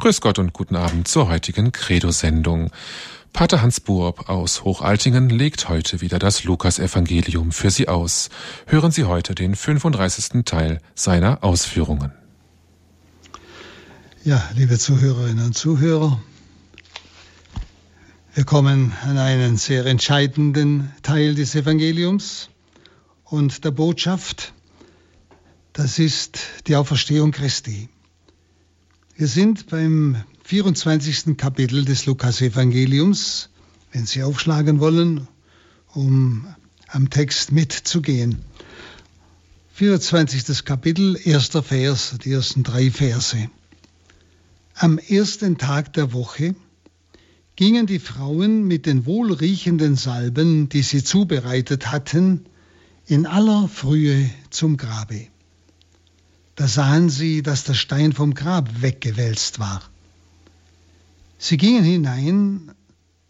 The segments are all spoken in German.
Grüß Gott und guten Abend zur heutigen Credo-Sendung. Pater Hans Buob aus Hochaltingen legt heute wieder das Lukas-Evangelium für Sie aus. Hören Sie heute den 35. Teil seiner Ausführungen. Ja, liebe Zuhörerinnen und Zuhörer, wir kommen an einen sehr entscheidenden Teil des Evangeliums und der Botschaft. Das ist die Auferstehung Christi. Wir sind beim 24. Kapitel des Lukas-Evangeliums, wenn Sie aufschlagen wollen, um am Text mitzugehen. 24. Kapitel, erster Vers, die ersten drei Verse. Am ersten Tag der Woche gingen die Frauen mit den wohlriechenden Salben, die sie zubereitet hatten, in aller Frühe zum Grabe. Da sahen sie, dass der Stein vom Grab weggewälzt war. Sie gingen hinein,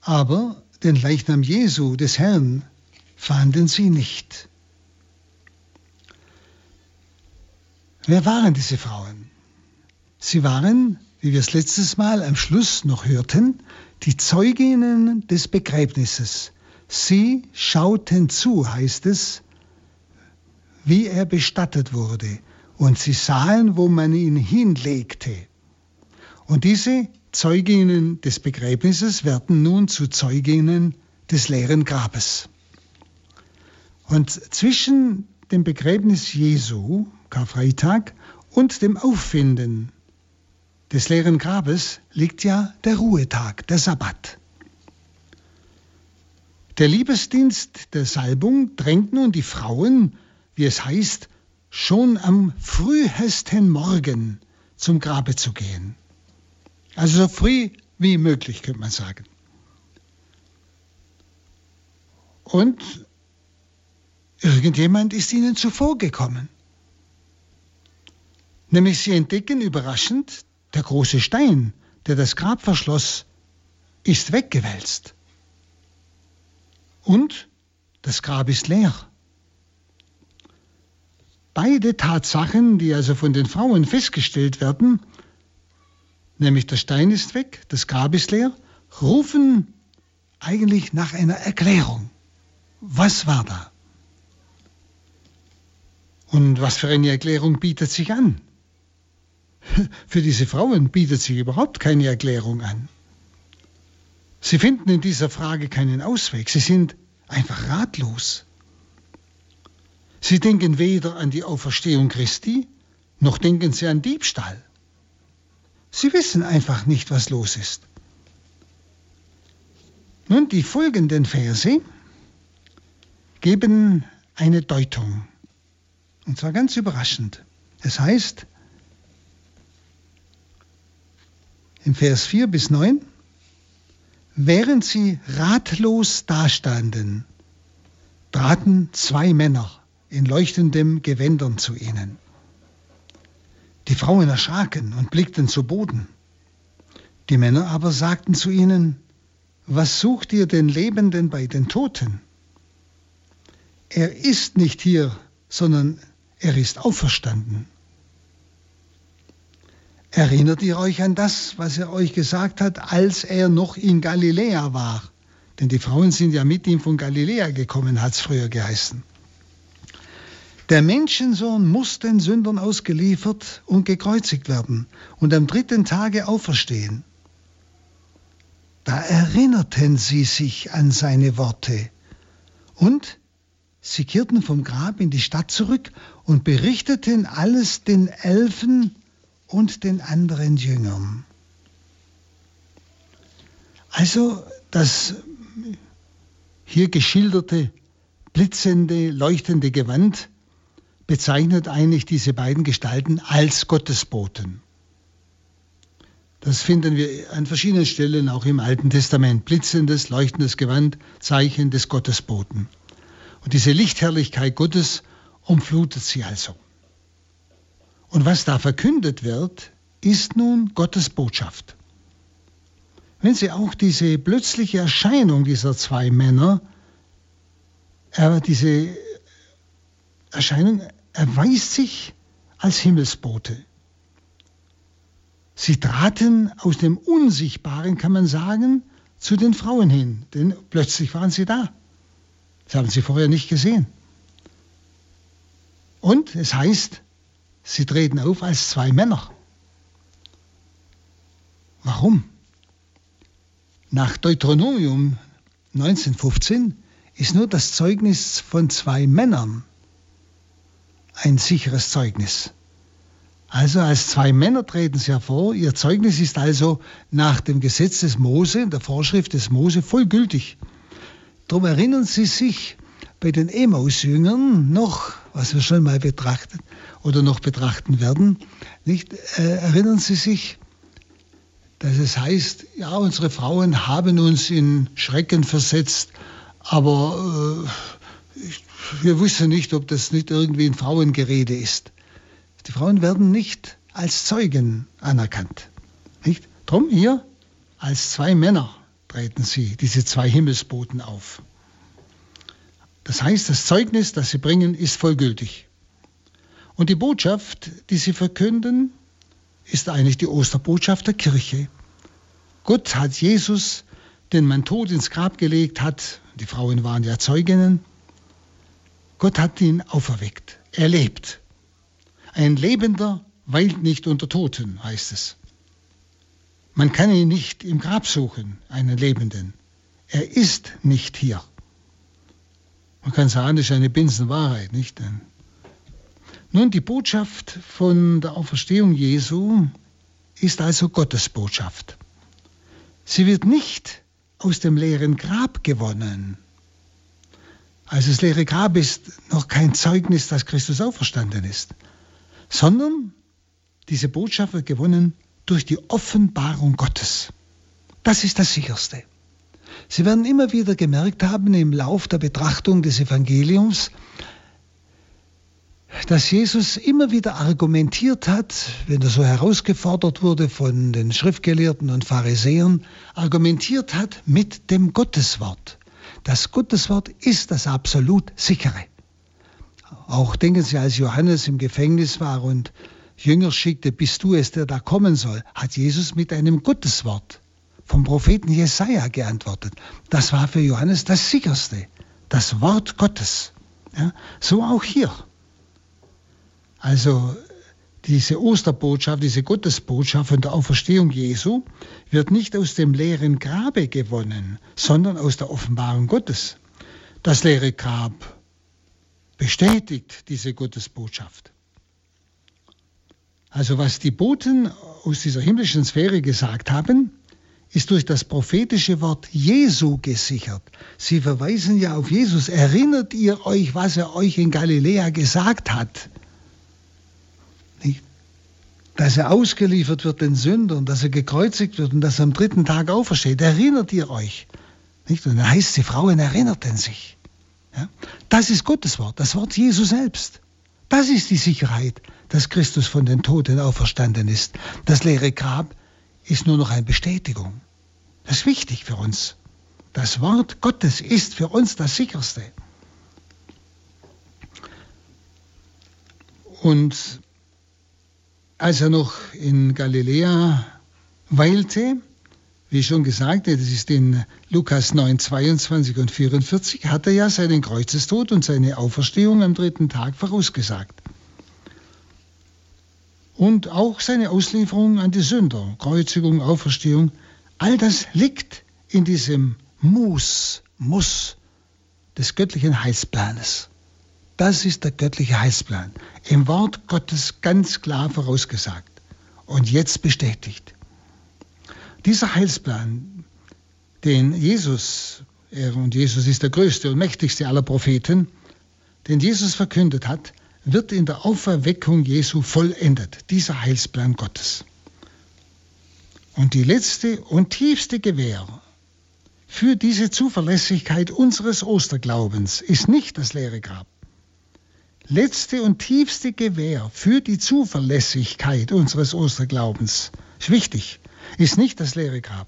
aber den Leichnam Jesu, des Herrn, fanden sie nicht. Wer waren diese Frauen? Sie waren, wie wir es letztes Mal am Schluss noch hörten, die Zeuginnen des Begräbnisses. Sie schauten zu, heißt es, wie er bestattet wurde, und sie sahen, wo man ihn hinlegte. Und diese Zeuginnen des Begräbnisses werden nun zu Zeuginnen des leeren Grabes. Und zwischen dem Begräbnis Jesu, Karfreitag, und dem Auffinden des leeren Grabes liegt ja der Ruhetag, der Sabbat. Der Liebesdienst der Salbung drängt nun die Frauen, wie es heißt, schon am frühesten Morgen zum Grabe zu gehen. Also so früh wie möglich, könnte man sagen. Und irgendjemand ist ihnen zuvorgekommen. Nämlich sie entdecken überraschend, der große Stein, der das Grab verschloss, ist weggewälzt. Und das Grab ist leer. Beide Tatsachen, die also von den Frauen festgestellt werden, nämlich der Stein ist weg, das Grab ist leer, rufen eigentlich nach einer Erklärung. Was war da? Und was für eine Erklärung bietet sich an? Für diese Frauen bietet sich überhaupt keine Erklärung an. Sie finden in dieser Frage keinen Ausweg. Sie sind einfach ratlos. Sie denken weder an die Auferstehung Christi, noch denken sie an Diebstahl. Sie wissen einfach nicht, was los ist. Nun, die folgenden Verse geben eine Deutung. Und zwar ganz überraschend. Es heißt, im Vers 4 bis 9, während sie ratlos dastanden, traten zwei Männer in leuchtendem Gewändern zu ihnen. Die Frauen erschraken und blickten zu Boden. Die Männer aber sagten zu ihnen, was sucht ihr den Lebenden bei den Toten? Er ist nicht hier, sondern er ist auferstanden. Erinnert ihr euch an das, was er euch gesagt hat, als er noch in Galiläa war? Denn die Frauen sind ja mit ihm von Galiläa gekommen, hat es früher geheißen. Der Menschensohn muss den Sündern ausgeliefert und gekreuzigt werden und am dritten Tage auferstehen. Da erinnerten sie sich an seine Worte und sie kehrten vom Grab in die Stadt zurück und berichteten alles den Elfen und den anderen Jüngern. Also das hier geschilderte blitzende, leuchtende Gewand bezeichnet eigentlich diese beiden Gestalten als Gottesboten. Das finden wir an verschiedenen Stellen auch im Alten Testament. Blitzendes, leuchtendes Gewand, Zeichen des Gottesboten. Und diese Lichtherrlichkeit Gottes umflutet sie also. Und was da verkündet wird, ist nun Gottes Botschaft. Wenn Sie auch diese plötzliche Erscheinung dieser zwei Männer, äh, diese Erscheinung erweist sich als Himmelsbote. Sie traten aus dem Unsichtbaren, kann man sagen, zu den Frauen hin, denn plötzlich waren sie da. Sie haben sie vorher nicht gesehen. Und es heißt, sie treten auf als zwei Männer. Warum? Nach Deuteronomium 1915 ist nur das Zeugnis von zwei Männern ein sicheres Zeugnis. Also als zwei Männer treten sie hervor. Ihr Zeugnis ist also nach dem Gesetz des Mose, der Vorschrift des Mose, voll gültig. Darum erinnern Sie sich bei den Emaus-Jüngern noch, was wir schon mal betrachtet oder noch betrachten werden, nicht? Äh, erinnern Sie sich, dass es heißt, ja, unsere Frauen haben uns in Schrecken versetzt, aber äh, wir wussten nicht, ob das nicht irgendwie ein Frauengerede ist. Die Frauen werden nicht als Zeugen anerkannt. Nicht? Drum hier als zwei Männer treten sie, diese zwei Himmelsboten auf. Das heißt, das Zeugnis, das sie bringen, ist vollgültig. Und die Botschaft, die sie verkünden, ist eigentlich die Osterbotschaft der Kirche. Gott hat Jesus, den man tot ins Grab gelegt hat, die Frauen waren ja Zeuginnen, Gott hat ihn auferweckt. Er lebt. Ein Lebender weilt nicht unter Toten, heißt es. Man kann ihn nicht im Grab suchen, einen Lebenden. Er ist nicht hier. Man kann sagen, das ist eine Binsenwahrheit, nicht? Nun, die Botschaft von der Auferstehung Jesu ist also Gottes Botschaft. Sie wird nicht aus dem leeren Grab gewonnen. Also das leere Grab ist noch kein Zeugnis, dass Christus auferstanden ist sondern diese Botschaft wird gewonnen durch die Offenbarung Gottes. Das ist das Sicherste. Sie werden immer wieder gemerkt haben im Lauf der Betrachtung des Evangeliums, dass Jesus immer wieder argumentiert hat, wenn er so herausgefordert wurde von den Schriftgelehrten und Pharisäern, argumentiert hat mit dem Gotteswort. Das Gotteswort ist das absolut sichere. Auch denken Sie, als Johannes im Gefängnis war und Jünger schickte, bist du es, der da kommen soll, hat Jesus mit einem Gotteswort vom Propheten Jesaja geantwortet. Das war für Johannes das sicherste, das Wort Gottes. Ja, so auch hier. Also diese Osterbotschaft, diese Gottesbotschaft von der Auferstehung Jesu wird nicht aus dem leeren Grabe gewonnen, sondern aus der Offenbarung Gottes. Das leere Grab bestätigt diese Gottesbotschaft. Also was die Boten aus dieser himmlischen Sphäre gesagt haben, ist durch das prophetische Wort Jesu gesichert. Sie verweisen ja auf Jesus. Erinnert ihr euch, was er euch in Galiläa gesagt hat? Dass er ausgeliefert wird den Sündern, dass er gekreuzigt wird und dass er am dritten Tag aufersteht. Erinnert ihr euch? Nicht? Und dann heißt, die Frauen erinnerten sich. Ja? Das ist Gottes Wort, das Wort Jesu selbst. Das ist die Sicherheit, dass Christus von den Toten auferstanden ist. Das leere Grab ist nur noch eine Bestätigung. Das ist wichtig für uns. Das Wort Gottes ist für uns das sicherste. Und als er noch in Galiläa weilte, wie schon gesagt, das ist in Lukas 9, 22 und 44, hat er ja seinen Kreuzestod und seine Auferstehung am dritten Tag vorausgesagt. Und auch seine Auslieferung an die Sünder, Kreuzigung, Auferstehung, all das liegt in diesem Muss, Muss des göttlichen Heilsplanes. Das ist der göttliche Heilsplan. Im Wort Gottes ganz klar vorausgesagt und jetzt bestätigt. Dieser Heilsplan, den Jesus, er und Jesus ist der größte und mächtigste aller Propheten, den Jesus verkündet hat, wird in der Auferweckung Jesu vollendet, dieser Heilsplan Gottes. Und die letzte und tiefste Gewähr für diese Zuverlässigkeit unseres Osterglaubens ist nicht das leere Grab. Letzte und tiefste Gewähr für die Zuverlässigkeit unseres Osterglaubens ist wichtig ist nicht das leere Grab,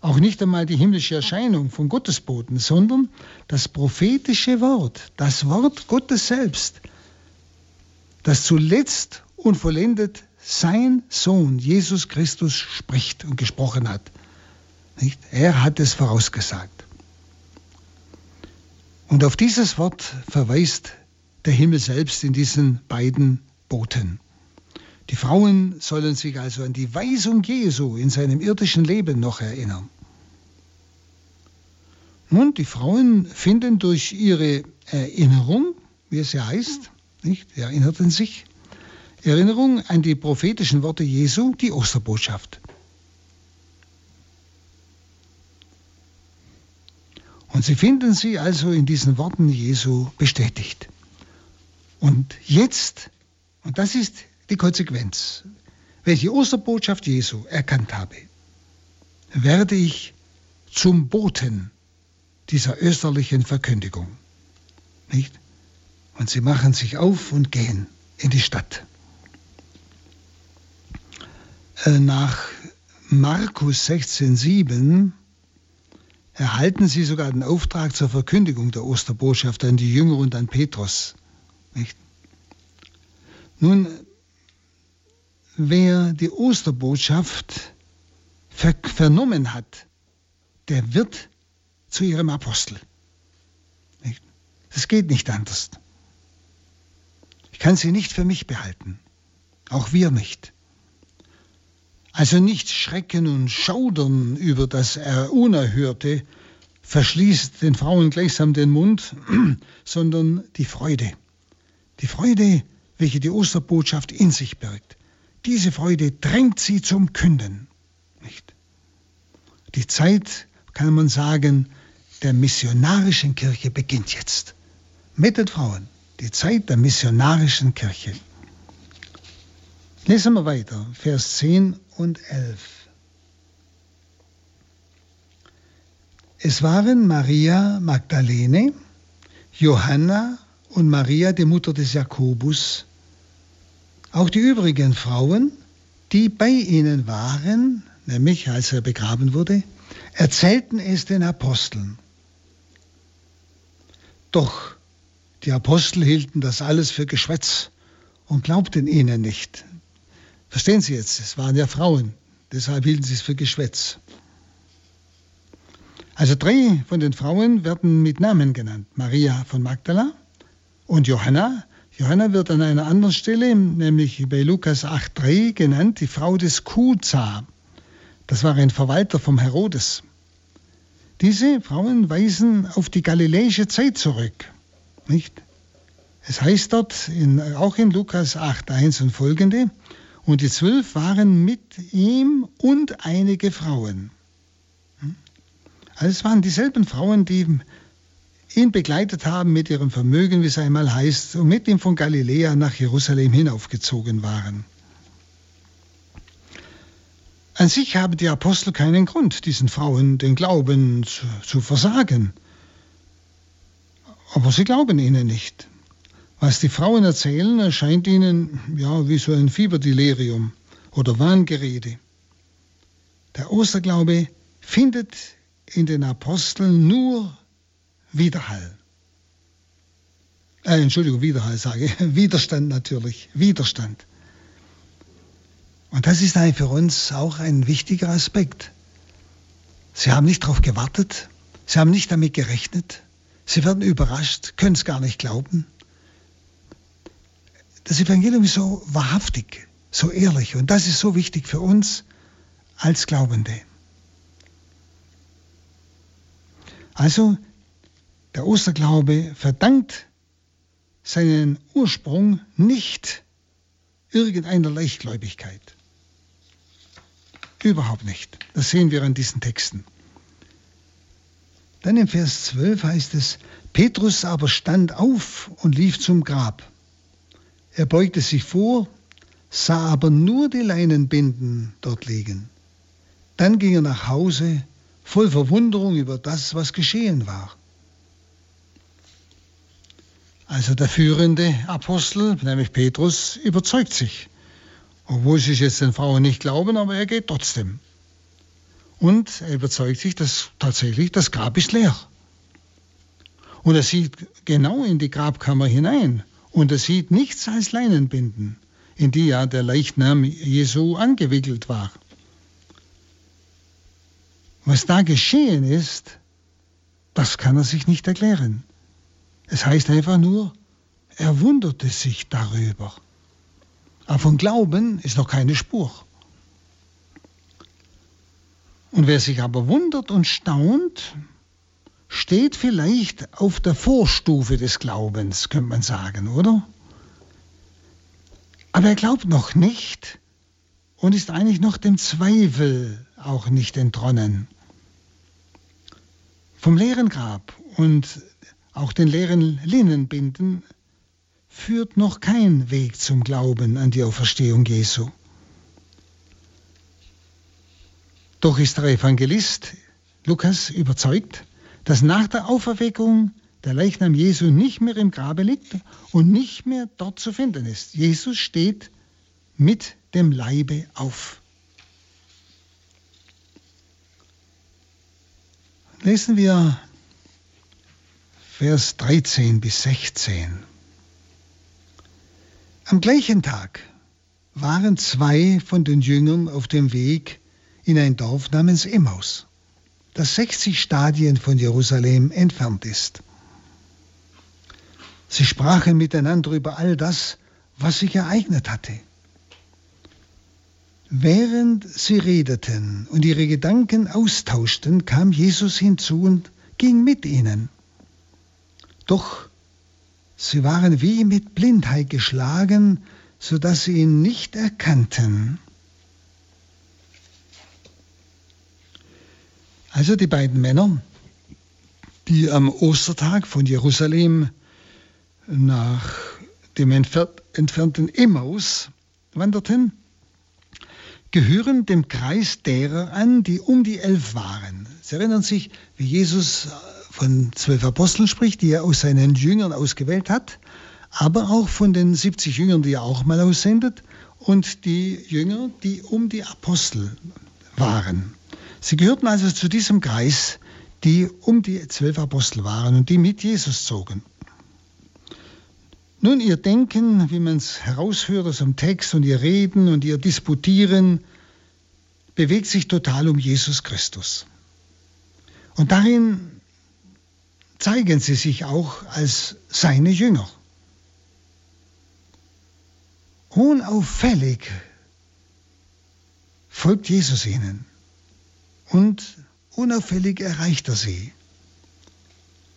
auch nicht einmal die himmlische Erscheinung von Gottesboten, sondern das prophetische Wort, das Wort Gottes selbst, das zuletzt und vollendet sein Sohn Jesus Christus spricht und gesprochen hat. Nicht? Er hat es vorausgesagt. Und auf dieses Wort verweist der Himmel selbst in diesen beiden Boten. Die Frauen sollen sich also an die Weisung Jesu in seinem irdischen Leben noch erinnern. Nun, die Frauen finden durch ihre Erinnerung, wie es ja heißt, nicht, erinnerten sich, Erinnerung an die prophetischen Worte Jesu, die Osterbotschaft. Und sie finden sie also in diesen Worten Jesu bestätigt. Und jetzt, und das ist die Konsequenz, die Osterbotschaft Jesu erkannt habe, werde ich zum Boten dieser österlichen Verkündigung. Nicht? Und sie machen sich auf und gehen in die Stadt. Äh, nach Markus 16,7 erhalten sie sogar den Auftrag zur Verkündigung der Osterbotschaft an die Jünger und an Petrus. Nicht? Nun, wer die Osterbotschaft ver vernommen hat, der wird zu ihrem Apostel. Es geht nicht anders. Ich kann sie nicht für mich behalten. Auch wir nicht. Also nicht Schrecken und Schaudern über das Unerhörte verschließt den Frauen gleichsam den Mund, sondern die Freude. Die Freude, welche die Osterbotschaft in sich birgt. Diese Freude drängt sie zum Künden. Nicht? Die Zeit, kann man sagen, der missionarischen Kirche beginnt jetzt. Mit den Frauen. Die Zeit der missionarischen Kirche. Lesen wir weiter, Vers 10 und 11. Es waren Maria Magdalene, Johanna und Maria, die Mutter des Jakobus, auch die übrigen Frauen, die bei ihnen waren, nämlich als er begraben wurde, erzählten es den Aposteln. Doch die Apostel hielten das alles für Geschwätz und glaubten ihnen nicht. Verstehen Sie jetzt, es waren ja Frauen, deshalb hielten sie es für Geschwätz. Also drei von den Frauen werden mit Namen genannt. Maria von Magdala und Johanna. Johanna wird an einer anderen Stelle, nämlich bei Lukas 8.3 genannt, die Frau des Kuza. Das war ein Verwalter vom Herodes. Diese Frauen weisen auf die galiläische Zeit zurück. Nicht? Es heißt dort, in, auch in Lukas 8.1 und folgende, und die zwölf waren mit ihm und einige Frauen. Hm? Also es waren dieselben Frauen, die ihn begleitet haben mit ihrem Vermögen, wie es einmal heißt, und mit ihm von Galiläa nach Jerusalem hinaufgezogen waren. An sich haben die Apostel keinen Grund, diesen Frauen den Glauben zu, zu versagen. Aber sie glauben ihnen nicht. Was die Frauen erzählen, erscheint ihnen ja wie so ein Fieberdelirium oder Wahngerede. Der Osterglaube findet in den Aposteln nur Widerhall. Äh, Entschuldigung, Widerhall sage ich. Widerstand natürlich. Widerstand. Und das ist für uns auch ein wichtiger Aspekt. Sie haben nicht darauf gewartet. Sie haben nicht damit gerechnet. Sie werden überrascht, können es gar nicht glauben. Das Evangelium ist so wahrhaftig, so ehrlich und das ist so wichtig für uns als Glaubende. Also der Osterglaube verdankt seinen Ursprung nicht irgendeiner Leichtgläubigkeit. Überhaupt nicht. Das sehen wir an diesen Texten. Dann im Vers 12 heißt es, Petrus aber stand auf und lief zum Grab. Er beugte sich vor, sah aber nur die Leinenbinden dort liegen. Dann ging er nach Hause, voll Verwunderung über das, was geschehen war. Also der führende Apostel, nämlich Petrus, überzeugt sich. Obwohl sie es jetzt den Frauen nicht glauben, aber er geht trotzdem. Und er überzeugt sich, dass tatsächlich das Grab ist leer. Und er sieht genau in die Grabkammer hinein und er sieht nichts als Leinenbinden. in die ja der Leichnam Jesu angewickelt war. Was da geschehen ist, das kann er sich nicht erklären. Es heißt einfach nur, er wunderte sich darüber. Aber von Glauben ist noch keine Spur. Und wer sich aber wundert und staunt, steht vielleicht auf der Vorstufe des Glaubens, könnte man sagen, oder? Aber er glaubt noch nicht und ist eigentlich noch dem Zweifel auch nicht entronnen. Vom leeren Grab und auch den leeren Linnenbinden führt noch kein Weg zum Glauben an die Auferstehung Jesu. Doch ist der Evangelist Lukas überzeugt, dass nach der Auferweckung der Leichnam Jesu nicht mehr im Grabe liegt und nicht mehr dort zu finden ist. Jesus steht mit dem Leibe auf. Lesen wir Vers 13 bis 16. Am gleichen Tag waren zwei von den Jüngern auf dem Weg in ein Dorf namens Emmaus, das 60 Stadien von Jerusalem entfernt ist. Sie sprachen miteinander über all das, was sich ereignet hatte. Während sie redeten und ihre Gedanken austauschten, kam Jesus hinzu und ging mit ihnen. Doch Sie waren wie mit Blindheit geschlagen, so dass sie ihn nicht erkannten. Also die beiden Männer, die am Ostertag von Jerusalem nach dem entfernten Emmaus wanderten, gehören dem Kreis derer an, die um die elf waren. Sie erinnern sich, wie Jesus von zwölf Aposteln spricht, die er aus seinen Jüngern ausgewählt hat, aber auch von den 70 Jüngern, die er auch mal aussendet, und die Jünger, die um die Apostel waren. Sie gehörten also zu diesem Kreis, die um die zwölf Apostel waren und die mit Jesus zogen. Nun, ihr Denken, wie man es heraushört aus dem Text und ihr Reden und ihr Disputieren, bewegt sich total um Jesus Christus. Und darin zeigen sie sich auch als seine Jünger. Unauffällig folgt Jesus ihnen und unauffällig erreicht er sie.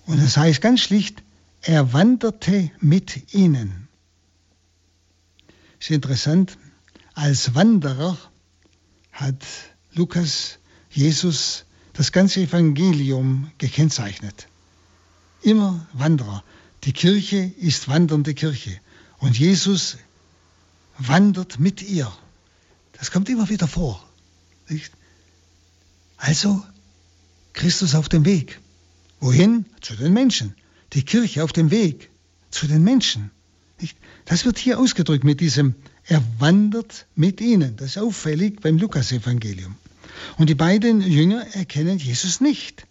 Und es das heißt ganz schlicht, er wanderte mit ihnen. Ist interessant, als Wanderer hat Lukas Jesus das ganze Evangelium gekennzeichnet immer Wanderer. Die Kirche ist wandernde Kirche. Und Jesus wandert mit ihr. Das kommt immer wieder vor. Also Christus auf dem Weg. Wohin? Zu den Menschen. Die Kirche auf dem Weg. Zu den Menschen. Das wird hier ausgedrückt mit diesem, er wandert mit ihnen. Das ist auffällig beim Lukasevangelium. Und die beiden Jünger erkennen Jesus nicht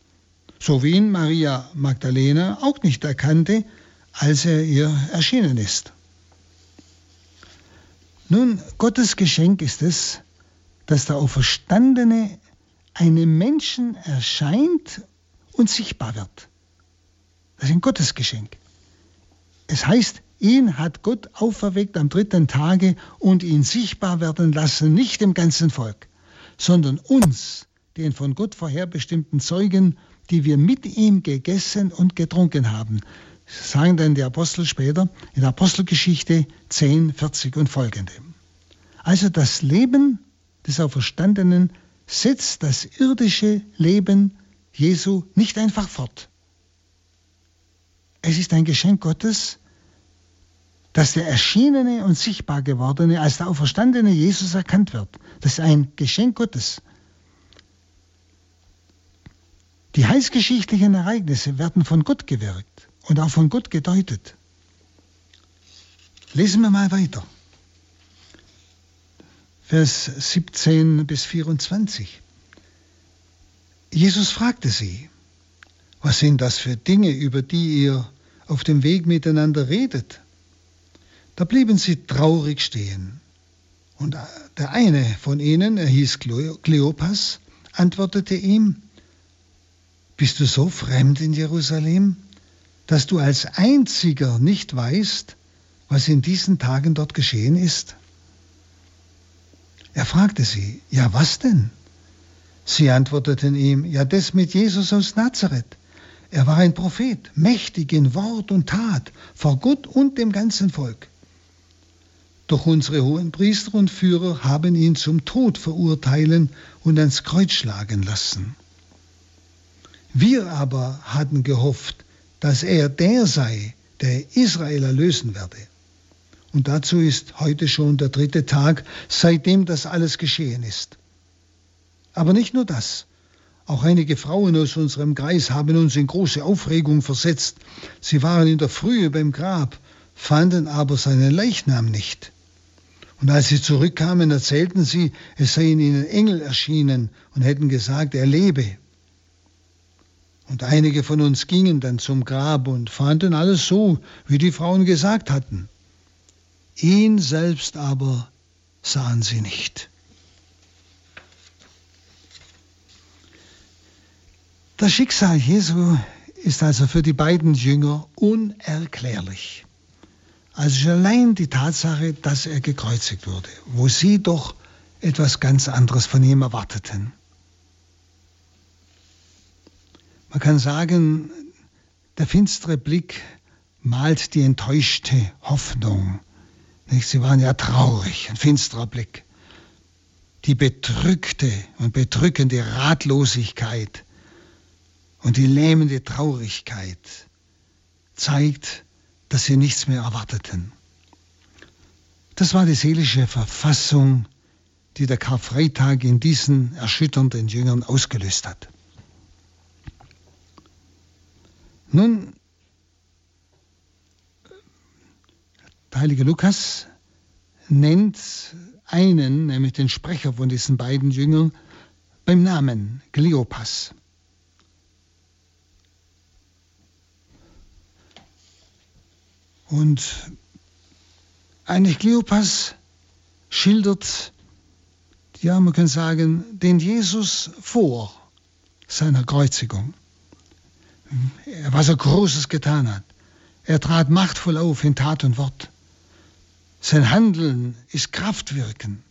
so wie ihn Maria Magdalena auch nicht erkannte, als er ihr erschienen ist. Nun, Gottes Geschenk ist es, dass der Auferstandene einem Menschen erscheint und sichtbar wird. Das ist ein Gottesgeschenk. Es heißt, ihn hat Gott auferweckt am dritten Tage und ihn sichtbar werden lassen, nicht dem ganzen Volk, sondern uns, den von Gott vorherbestimmten Zeugen die wir mit ihm gegessen und getrunken haben. Sagen dann die Apostel später in Apostelgeschichte 10, 40 und folgende. Also das Leben des Auferstandenen setzt das irdische Leben Jesu nicht einfach fort. Es ist ein Geschenk Gottes, dass der erschienene und sichtbar gewordene als der auferstandene Jesus erkannt wird. Das ist ein Geschenk Gottes. Die heilsgeschichtlichen Ereignisse werden von Gott gewirkt und auch von Gott gedeutet. Lesen wir mal weiter. Vers 17 bis 24. Jesus fragte sie, was sind das für Dinge, über die ihr auf dem Weg miteinander redet? Da blieben sie traurig stehen. Und der eine von ihnen, er hieß Kleopas, antwortete ihm, Bist du so fremd in Jerusalem, dass du als einziger nicht weißt, was in diesen Tagen dort geschehen ist? Er fragte sie, ja was denn? Sie antworteten ihm, ja das mit Jesus aus Nazareth. Er war ein Prophet, mächtig in Wort und Tat, vor Gott und dem ganzen Volk. Doch unsere hohen Priester und Führer haben ihn zum Tod verurteilen und ans Kreuz schlagen lassen. Wir aber hatten gehofft, dass er der sei, der Israel erlösen werde. Und dazu ist heute schon der dritte Tag, seitdem das alles geschehen ist. Aber nicht nur das. Auch einige Frauen aus unserem Kreis haben uns in große Aufregung versetzt. Sie waren in der Frühe beim Grab, fanden aber seinen Leichnam nicht. Und als sie zurückkamen, erzählten sie, es seien ihnen Engel erschienen und hätten gesagt, er lebe. Und einige von uns gingen dann zum Grab und fanden alles so, wie die Frauen gesagt hatten. Ihn selbst aber sahen sie nicht. Das Schicksal Jesu ist also für die beiden Jünger unerklärlich. Also allein die Tatsache, dass er gekreuzigt wurde, wo sie doch etwas ganz anderes von ihm erwarteten. Man kann sagen, der finstere Blick malt die enttäuschte Hoffnung. Sie waren ja traurig, ein finsterer Blick. Die bedrückte und bedrückende Ratlosigkeit und die lähmende Traurigkeit zeigt, dass sie nichts mehr erwarteten. Das war die seelische Verfassung, die der Karfreitag in diesen erschütternden Jüngern ausgelöst hat. Nun, der heilige Lukas nennt einen, nämlich den Sprecher von diesen beiden Jüngern, beim Namen Kleopas. Und eigentlich Kleopas schildert, ja, man kann sagen, den Jesus vor seiner Kreuzigung. Was er Großes getan hat. Er trat machtvoll auf in Tat und Wort. Sein Handeln ist Kraftwirken.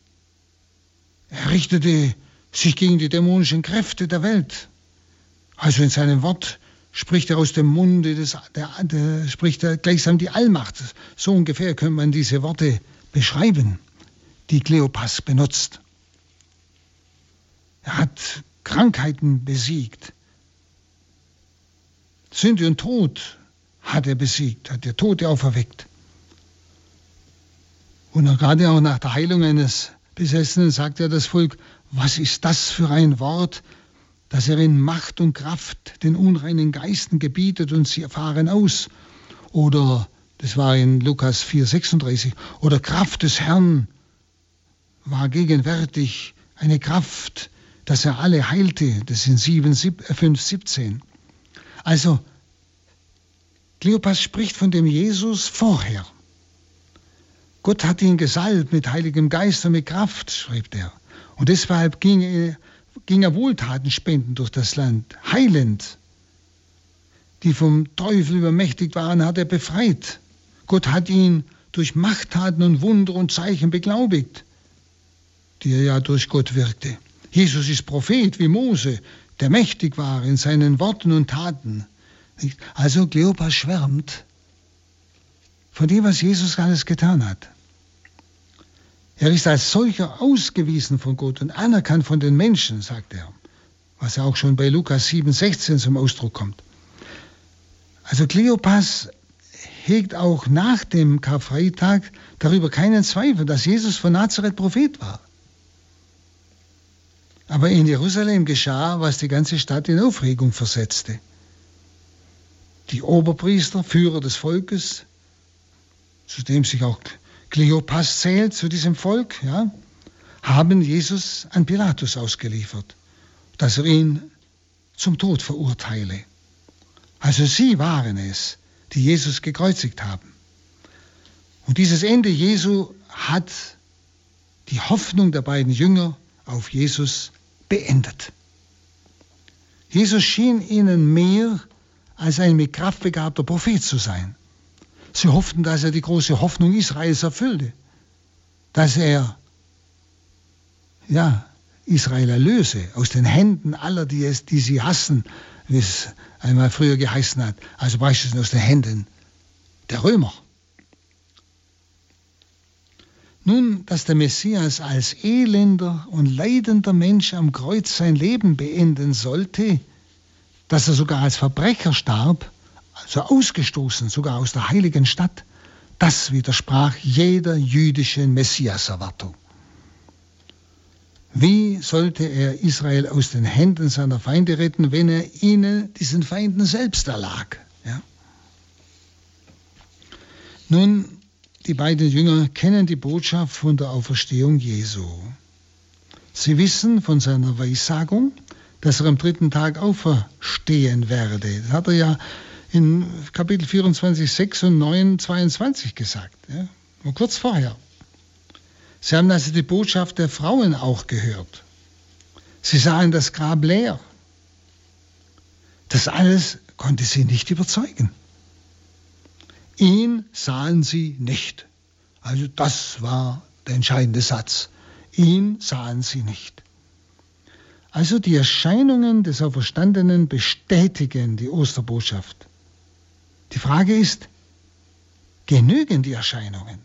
Er richtete sich gegen die dämonischen Kräfte der Welt. Also in seinem Wort spricht er aus dem Munde des, der, der, spricht er gleichsam die Allmacht. So ungefähr könnte man diese Worte beschreiben, die Kleopas benutzt. Er hat Krankheiten besiegt. Sünde und Tod hat er besiegt, hat der Tote auferweckt. Und gerade auch nach der Heilung eines Besessenen sagt er das Volk, was ist das für ein Wort, dass er in Macht und Kraft den unreinen Geisten gebietet und sie fahren aus. Oder, das war in Lukas 4,36, oder Kraft des Herrn war gegenwärtig, eine Kraft, dass er alle heilte, das sind 7, 5, 17. Also, Kleopas spricht von dem Jesus vorher. Gott hat ihn gesalbt mit Heiligem Geist und mit Kraft, schreibt er. Und deshalb ging er ging er Wohltaten spenden durch das Land, heilend. Die vom Teufel übermächtigt waren, hat er befreit. Gott hat ihn durch Machttaten und Wunder und Zeichen beglaubigt, die er ja durch Gott wirkte. Jesus ist Prophet wie Mose, der mächtig war in seinen Worten und Taten. Also Kleopas schwärmt von dem, was Jesus alles getan hat. Er ist als solcher ausgewiesen von Gott und anerkannt von den Menschen, sagt er, was ja auch schon bei Lukas 7,16 zum Ausdruck kommt. Also Kleopas hegt auch nach dem Karfreitag darüber keinen Zweifel, dass Jesus von Nazareth Prophet war. Aber in Jerusalem geschah, was die ganze Stadt in Aufregung versetzte. Die Oberpriester, Führer des Volkes, zu dem sich auch Kleopas zählt zu diesem Volk, ja, haben Jesus an Pilatus ausgeliefert, dass er ihn zum Tod verurteile. Also sie waren es, die Jesus gekreuzigt haben. Und dieses Ende Jesu hat die Hoffnung der beiden Jünger auf Jesus beendet. Jesus schien ihnen mehr als ein mit Kraft begabter Prophet zu sein. Sie hofften, dass er die große Hoffnung Israels erfüllte, dass er ja, Israel erlöse aus den Händen aller, die, es, die sie hassen, wie es einmal früher geheißen hat, also beispielsweise aus den Händen der Römer. Nun, dass der Messias als elender und leidender Mensch am Kreuz sein Leben beenden sollte, dass er sogar als Verbrecher starb, also ausgestoßen sogar aus der heiligen Stadt, das widersprach jeder jüdischen Messiaserwartung. Wie sollte er Israel aus den Händen seiner Feinde retten, wenn er ihnen, diesen Feinden selbst erlag? Ja? Nun, die beiden Jünger kennen die Botschaft von der Auferstehung Jesu. Sie wissen von seiner Weissagung, dass er am dritten Tag auferstehen werde. Das hat er ja in Kapitel 24, 6 und 9, 22 gesagt. Ja? Kurz vorher. Sie haben also die Botschaft der Frauen auch gehört. Sie sahen das Grab leer. Das alles konnte sie nicht überzeugen. Ihn sahen sie nicht. Also das war der entscheidende Satz. Ihn sahen sie nicht. Also die Erscheinungen des Auferstandenen bestätigen die Osterbotschaft. Die Frage ist, genügen die Erscheinungen?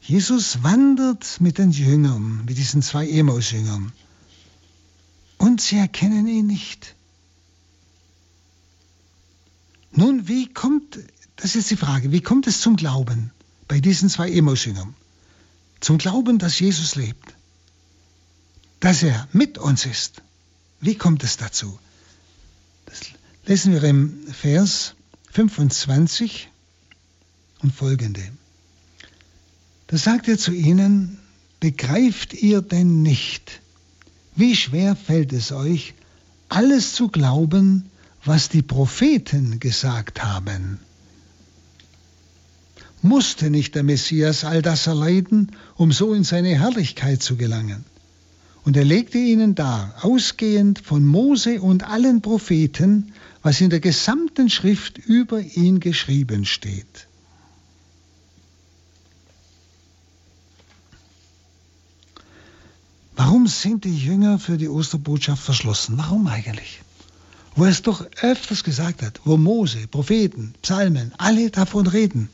Jesus wandert mit den Jüngern, mit diesen zwei Emaus-Jüngern. Und sie erkennen ihn nicht. Nun, wie kommt, das ist die Frage, wie kommt es zum Glauben bei diesen zwei Emaus-Jüngern? Zum Glauben, dass Jesus lebt, dass er mit uns ist. Wie kommt es dazu? Das lesen wir im Vers 25 und folgende. Da sagt er zu ihnen, begreift ihr denn nicht, wie schwer fällt es euch, alles zu glauben, was die Propheten gesagt haben? Musste nicht der Messias all das erleiden, um so in seine Herrlichkeit zu gelangen? Und er legte ihnen dar, ausgehend von Mose und allen Propheten, was in der gesamten Schrift über ihn geschrieben steht. Warum sind die Jünger für die Osterbotschaft verschlossen? Warum eigentlich? Wo er es doch öfters gesagt hat, wo Mose, Propheten, Psalmen, alle davon reden.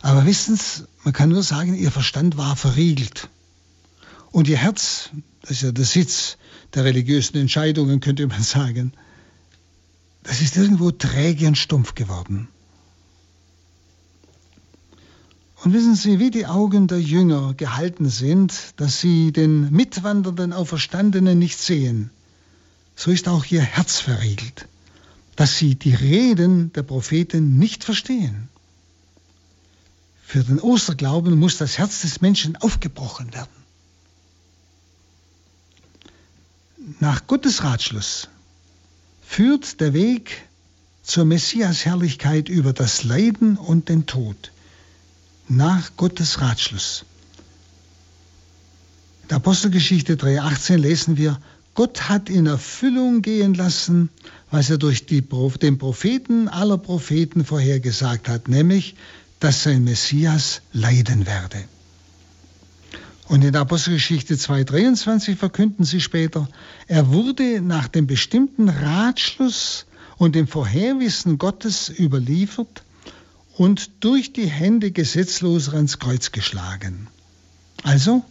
Aber wissen Sie, man kann nur sagen, ihr Verstand war verriegelt. Und ihr Herz, das ist ja der Sitz der religiösen Entscheidungen, könnte man sagen, das ist irgendwo träge und stumpf geworden. Und wissen Sie, wie die Augen der Jünger gehalten sind, dass sie den mitwandernden Auferstandenen nicht sehen, so ist auch ihr Herz verriegelt, dass sie die Reden der Propheten nicht verstehen. Für den Osterglauben muss das Herz des Menschen aufgebrochen werden. Nach Gottes Ratschluss führt der Weg zur Messias-Herrlichkeit über das Leiden und den Tod nach Gottes Ratschluss. In der Apostelgeschichte 3.18 lesen wir, Gott hat in Erfüllung gehen lassen, was er durch die, den Propheten aller Propheten vorhergesagt hat, nämlich, dass sein Messias leiden werde. Und in Apostelgeschichte 2.23 verkünden sie später, er wurde nach dem bestimmten Ratschluss und dem Vorherwissen Gottes überliefert und durch die Hände Gesetzloser ans Kreuz geschlagen. Also,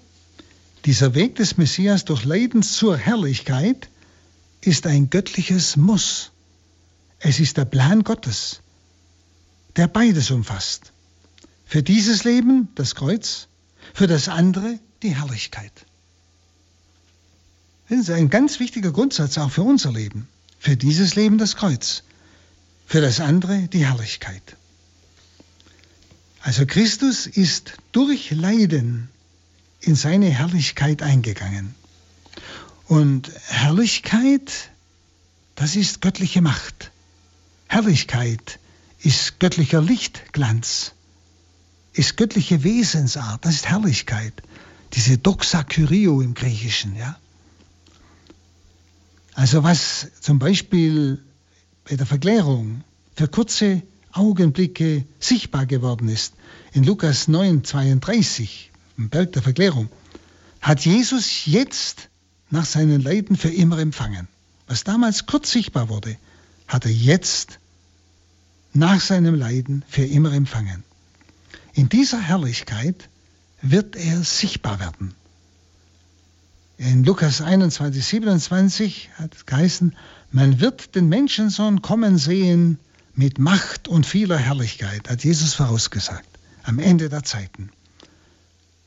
dieser Weg des Messias durch Leiden zur Herrlichkeit ist ein göttliches Muss. Es ist der Plan Gottes, der beides umfasst. Für dieses Leben das Kreuz, für das andere die Herrlichkeit. Das ist ein ganz wichtiger Grundsatz auch für unser Leben. Für dieses Leben das Kreuz, für das andere die Herrlichkeit. Also Christus ist durch Leiden in seine Herrlichkeit eingegangen. Und Herrlichkeit, das ist göttliche Macht. Herrlichkeit ist göttlicher Lichtglanz, ist göttliche Wesensart, das ist Herrlichkeit. Diese Doxa Kyrio im Griechischen, ja. Also was zum Beispiel bei der Verklärung für kurze Augenblicke sichtbar geworden ist, in Lukas 9, 32, im Berg der Verklärung, hat Jesus jetzt nach seinen Leiden für immer empfangen. Was damals kurz sichtbar wurde, hat er jetzt nach seinem Leiden für immer empfangen. In dieser Herrlichkeit wird er sichtbar werden. In Lukas 21, 27 hat es geheißen, man wird den Menschensohn kommen sehen mit Macht und vieler Herrlichkeit, hat Jesus vorausgesagt, am Ende der Zeiten.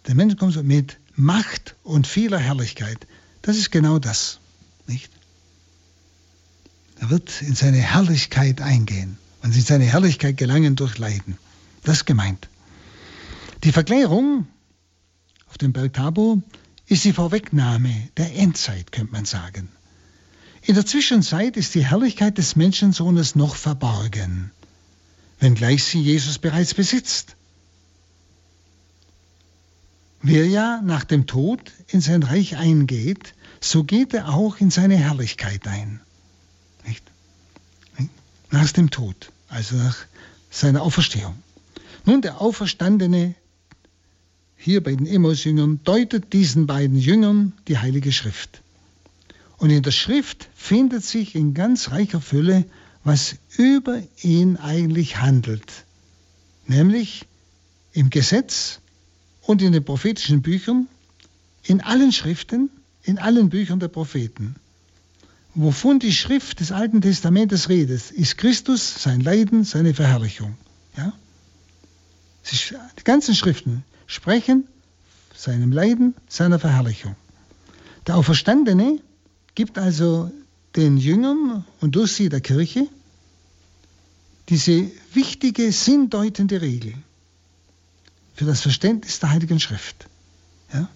Der Mensch kommt mit Macht und vieler Herrlichkeit. Das ist genau das, nicht? Er wird in seine Herrlichkeit eingehen und in seine Herrlichkeit gelangen durch Leiden. Das ist gemeint. Die Verklärung auf dem Berg Tabo ist die Vorwegnahme der Endzeit, könnte man sagen. In der Zwischenzeit ist die Herrlichkeit des Menschensohnes noch verborgen, wenngleich sie Jesus bereits besitzt. Wer ja nach dem Tod in sein Reich eingeht, so geht er auch in seine Herrlichkeit ein. Nicht? Nach dem Tod, also nach seiner Auferstehung. Nun, der Auferstandene hier bei den Emmaus-Jüngern deutet diesen beiden Jüngern die Heilige Schrift. Und in der Schrift findet sich in ganz reicher Fülle, was über ihn eigentlich handelt. Nämlich im Gesetz und in den prophetischen Büchern, in allen Schriften, in allen Büchern der Propheten. Wovon die Schrift des Alten Testamentes redet, ist Christus, sein Leiden, seine Verherrlichung. Ja? Die ganzen Schriften sprechen seinem Leiden, seiner Verherrlichung. Der Auferstandene gibt also den Jüngern und durch sie der Kirche diese wichtige, sinndeutende Regel für das Verständnis der Heiligen Schrift. Ja?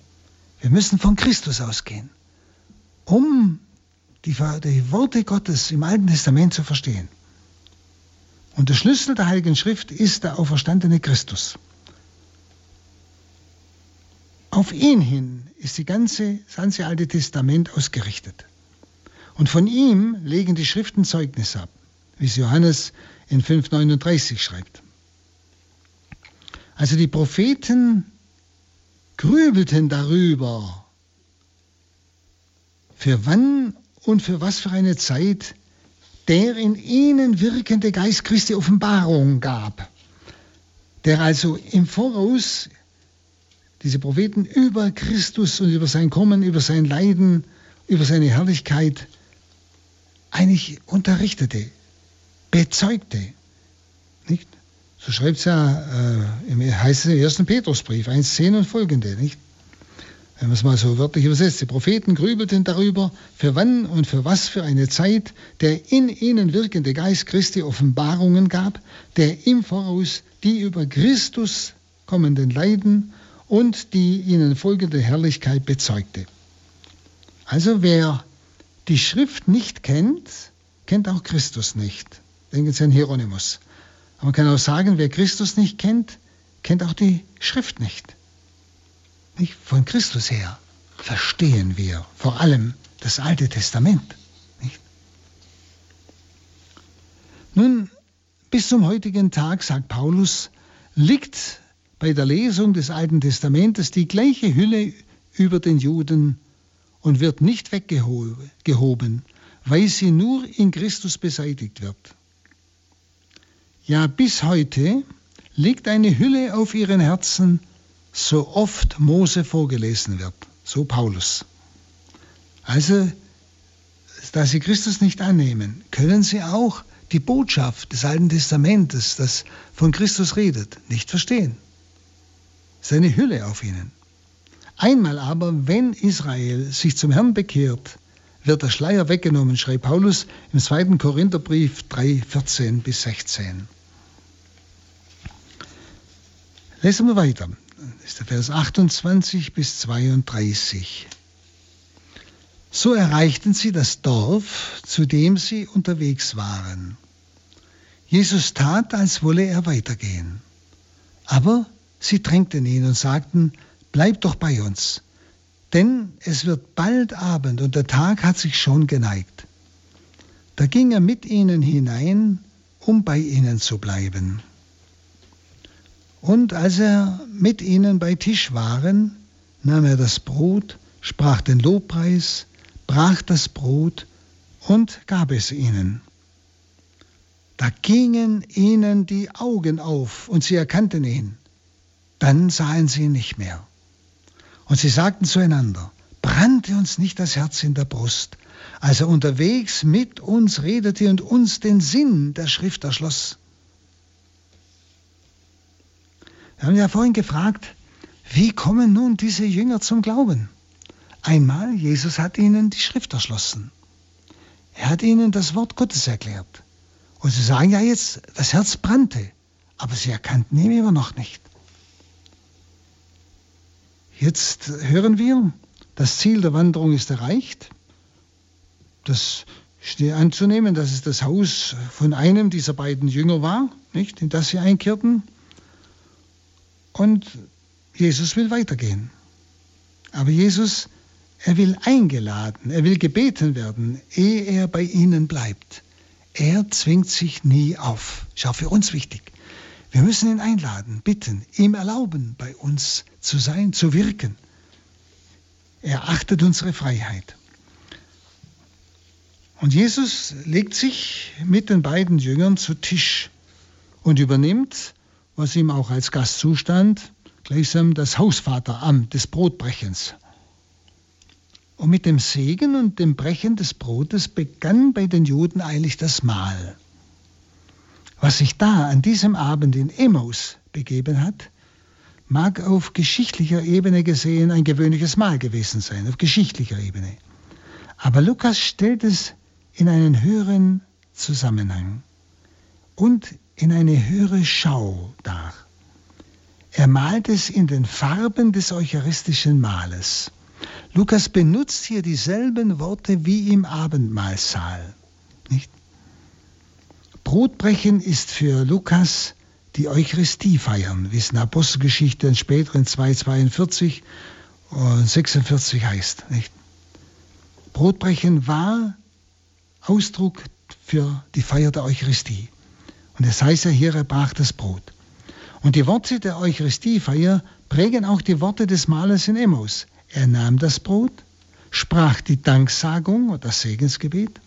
Wir müssen von Christus ausgehen, um die, die Worte Gottes im Alten Testament zu verstehen. Und der Schlüssel der Heiligen Schrift ist der auferstandene Christus. Auf ihn hin ist die ganze, das ganze Alte Testament ausgerichtet. Und von ihm legen die Schriften Zeugnis ab, wie es Johannes in 5,39 schreibt. Also die Propheten grübelten darüber, für wann und für was für eine Zeit der in ihnen wirkende Geist Christi Offenbarung gab, der also im Voraus diese Propheten über Christus und über sein Kommen, über sein Leiden, über seine Herrlichkeit eigentlich unterrichtete, bezeugte. So schreibt es ja, äh, heißt es im ersten Petrusbrief, 1,10 und folgende, nicht? Wenn man es mal so wörtlich übersetzt. Die Propheten grübelten darüber, für wann und für was für eine Zeit der in ihnen wirkende Geist Christi Offenbarungen gab, der im Voraus die über Christus kommenden Leiden und die ihnen folgende Herrlichkeit bezeugte. Also wer die Schrift nicht kennt, kennt auch Christus nicht. Denken Sie an Hieronymus. Man kann auch sagen, wer Christus nicht kennt, kennt auch die Schrift nicht. nicht? Von Christus her verstehen wir vor allem das Alte Testament. Nicht? Nun, bis zum heutigen Tag, sagt Paulus, liegt bei der Lesung des Alten Testamentes die gleiche Hülle über den Juden und wird nicht weggehoben, weil sie nur in Christus beseitigt wird. Ja, bis heute liegt eine Hülle auf ihren Herzen, so oft Mose vorgelesen wird, so Paulus. Also, da sie Christus nicht annehmen, können sie auch die Botschaft des Alten Testamentes, das von Christus redet, nicht verstehen. Seine Hülle auf ihnen. Einmal aber, wenn Israel sich zum Herrn bekehrt, wird der Schleier weggenommen, schreibt Paulus im 2. Korintherbrief 3, 14 bis 16. Lesen wir weiter. Das ist der Vers 28 bis 32. So erreichten sie das Dorf, zu dem sie unterwegs waren. Jesus tat, als wolle er weitergehen. Aber sie drängten ihn und sagten, bleib doch bei uns, denn es wird bald Abend und der Tag hat sich schon geneigt. Da ging er mit ihnen hinein, um bei ihnen zu bleiben. Und als er mit ihnen bei Tisch waren, nahm er das Brot, sprach den Lobpreis, brach das Brot und gab es ihnen. Da gingen ihnen die Augen auf und sie erkannten ihn. Dann sahen sie ihn nicht mehr. Und sie sagten zueinander, brannte uns nicht das Herz in der Brust, als er unterwegs mit uns redete und uns den Sinn der Schrift erschloss. Wir haben ja vorhin gefragt, wie kommen nun diese Jünger zum Glauben? Einmal, Jesus hat ihnen die Schrift erschlossen. Er hat ihnen das Wort Gottes erklärt. Und sie sagen ja jetzt, das Herz brannte, aber sie erkannten ihn immer noch nicht. Jetzt hören wir, das Ziel der Wanderung ist erreicht. Das steht anzunehmen, dass es das Haus von einem dieser beiden Jünger war, nicht, in das sie einkehrten. Und Jesus will weitergehen. Aber Jesus, er will eingeladen, er will gebeten werden, ehe er bei ihnen bleibt. Er zwingt sich nie auf. Auch für uns wichtig. Wir müssen ihn einladen, bitten, ihm erlauben, bei uns zu sein, zu wirken. Er achtet unsere Freiheit. Und Jesus legt sich mit den beiden Jüngern zu Tisch und übernimmt, was ihm auch als Gast zustand, gleichsam das Hausvateramt des Brotbrechens. Und mit dem Segen und dem Brechen des Brotes begann bei den Juden eilig das Mahl. Was sich da an diesem Abend in Emmaus begeben hat, mag auf geschichtlicher Ebene gesehen ein gewöhnliches Mahl gewesen sein, auf geschichtlicher Ebene. Aber Lukas stellt es in einen höheren Zusammenhang und in eine höhere Schau dar. Er malt es in den Farben des eucharistischen Mahles. Lukas benutzt hier dieselben Worte wie im Abendmahlsaal. Nicht? Brotbrechen ist für Lukas die Eucharistie feiern, wie es in Apostelgeschichte in späteren 2,42 und 46 heißt. Nicht? Brotbrechen war Ausdruck für die Feier der Eucharistie. Und es heißt ja hier, er brach das Brot. Und die Worte der Eucharistiefeier prägen auch die Worte des Malers in Emmaus. Er nahm das Brot, sprach die Danksagung oder das Segensgebet,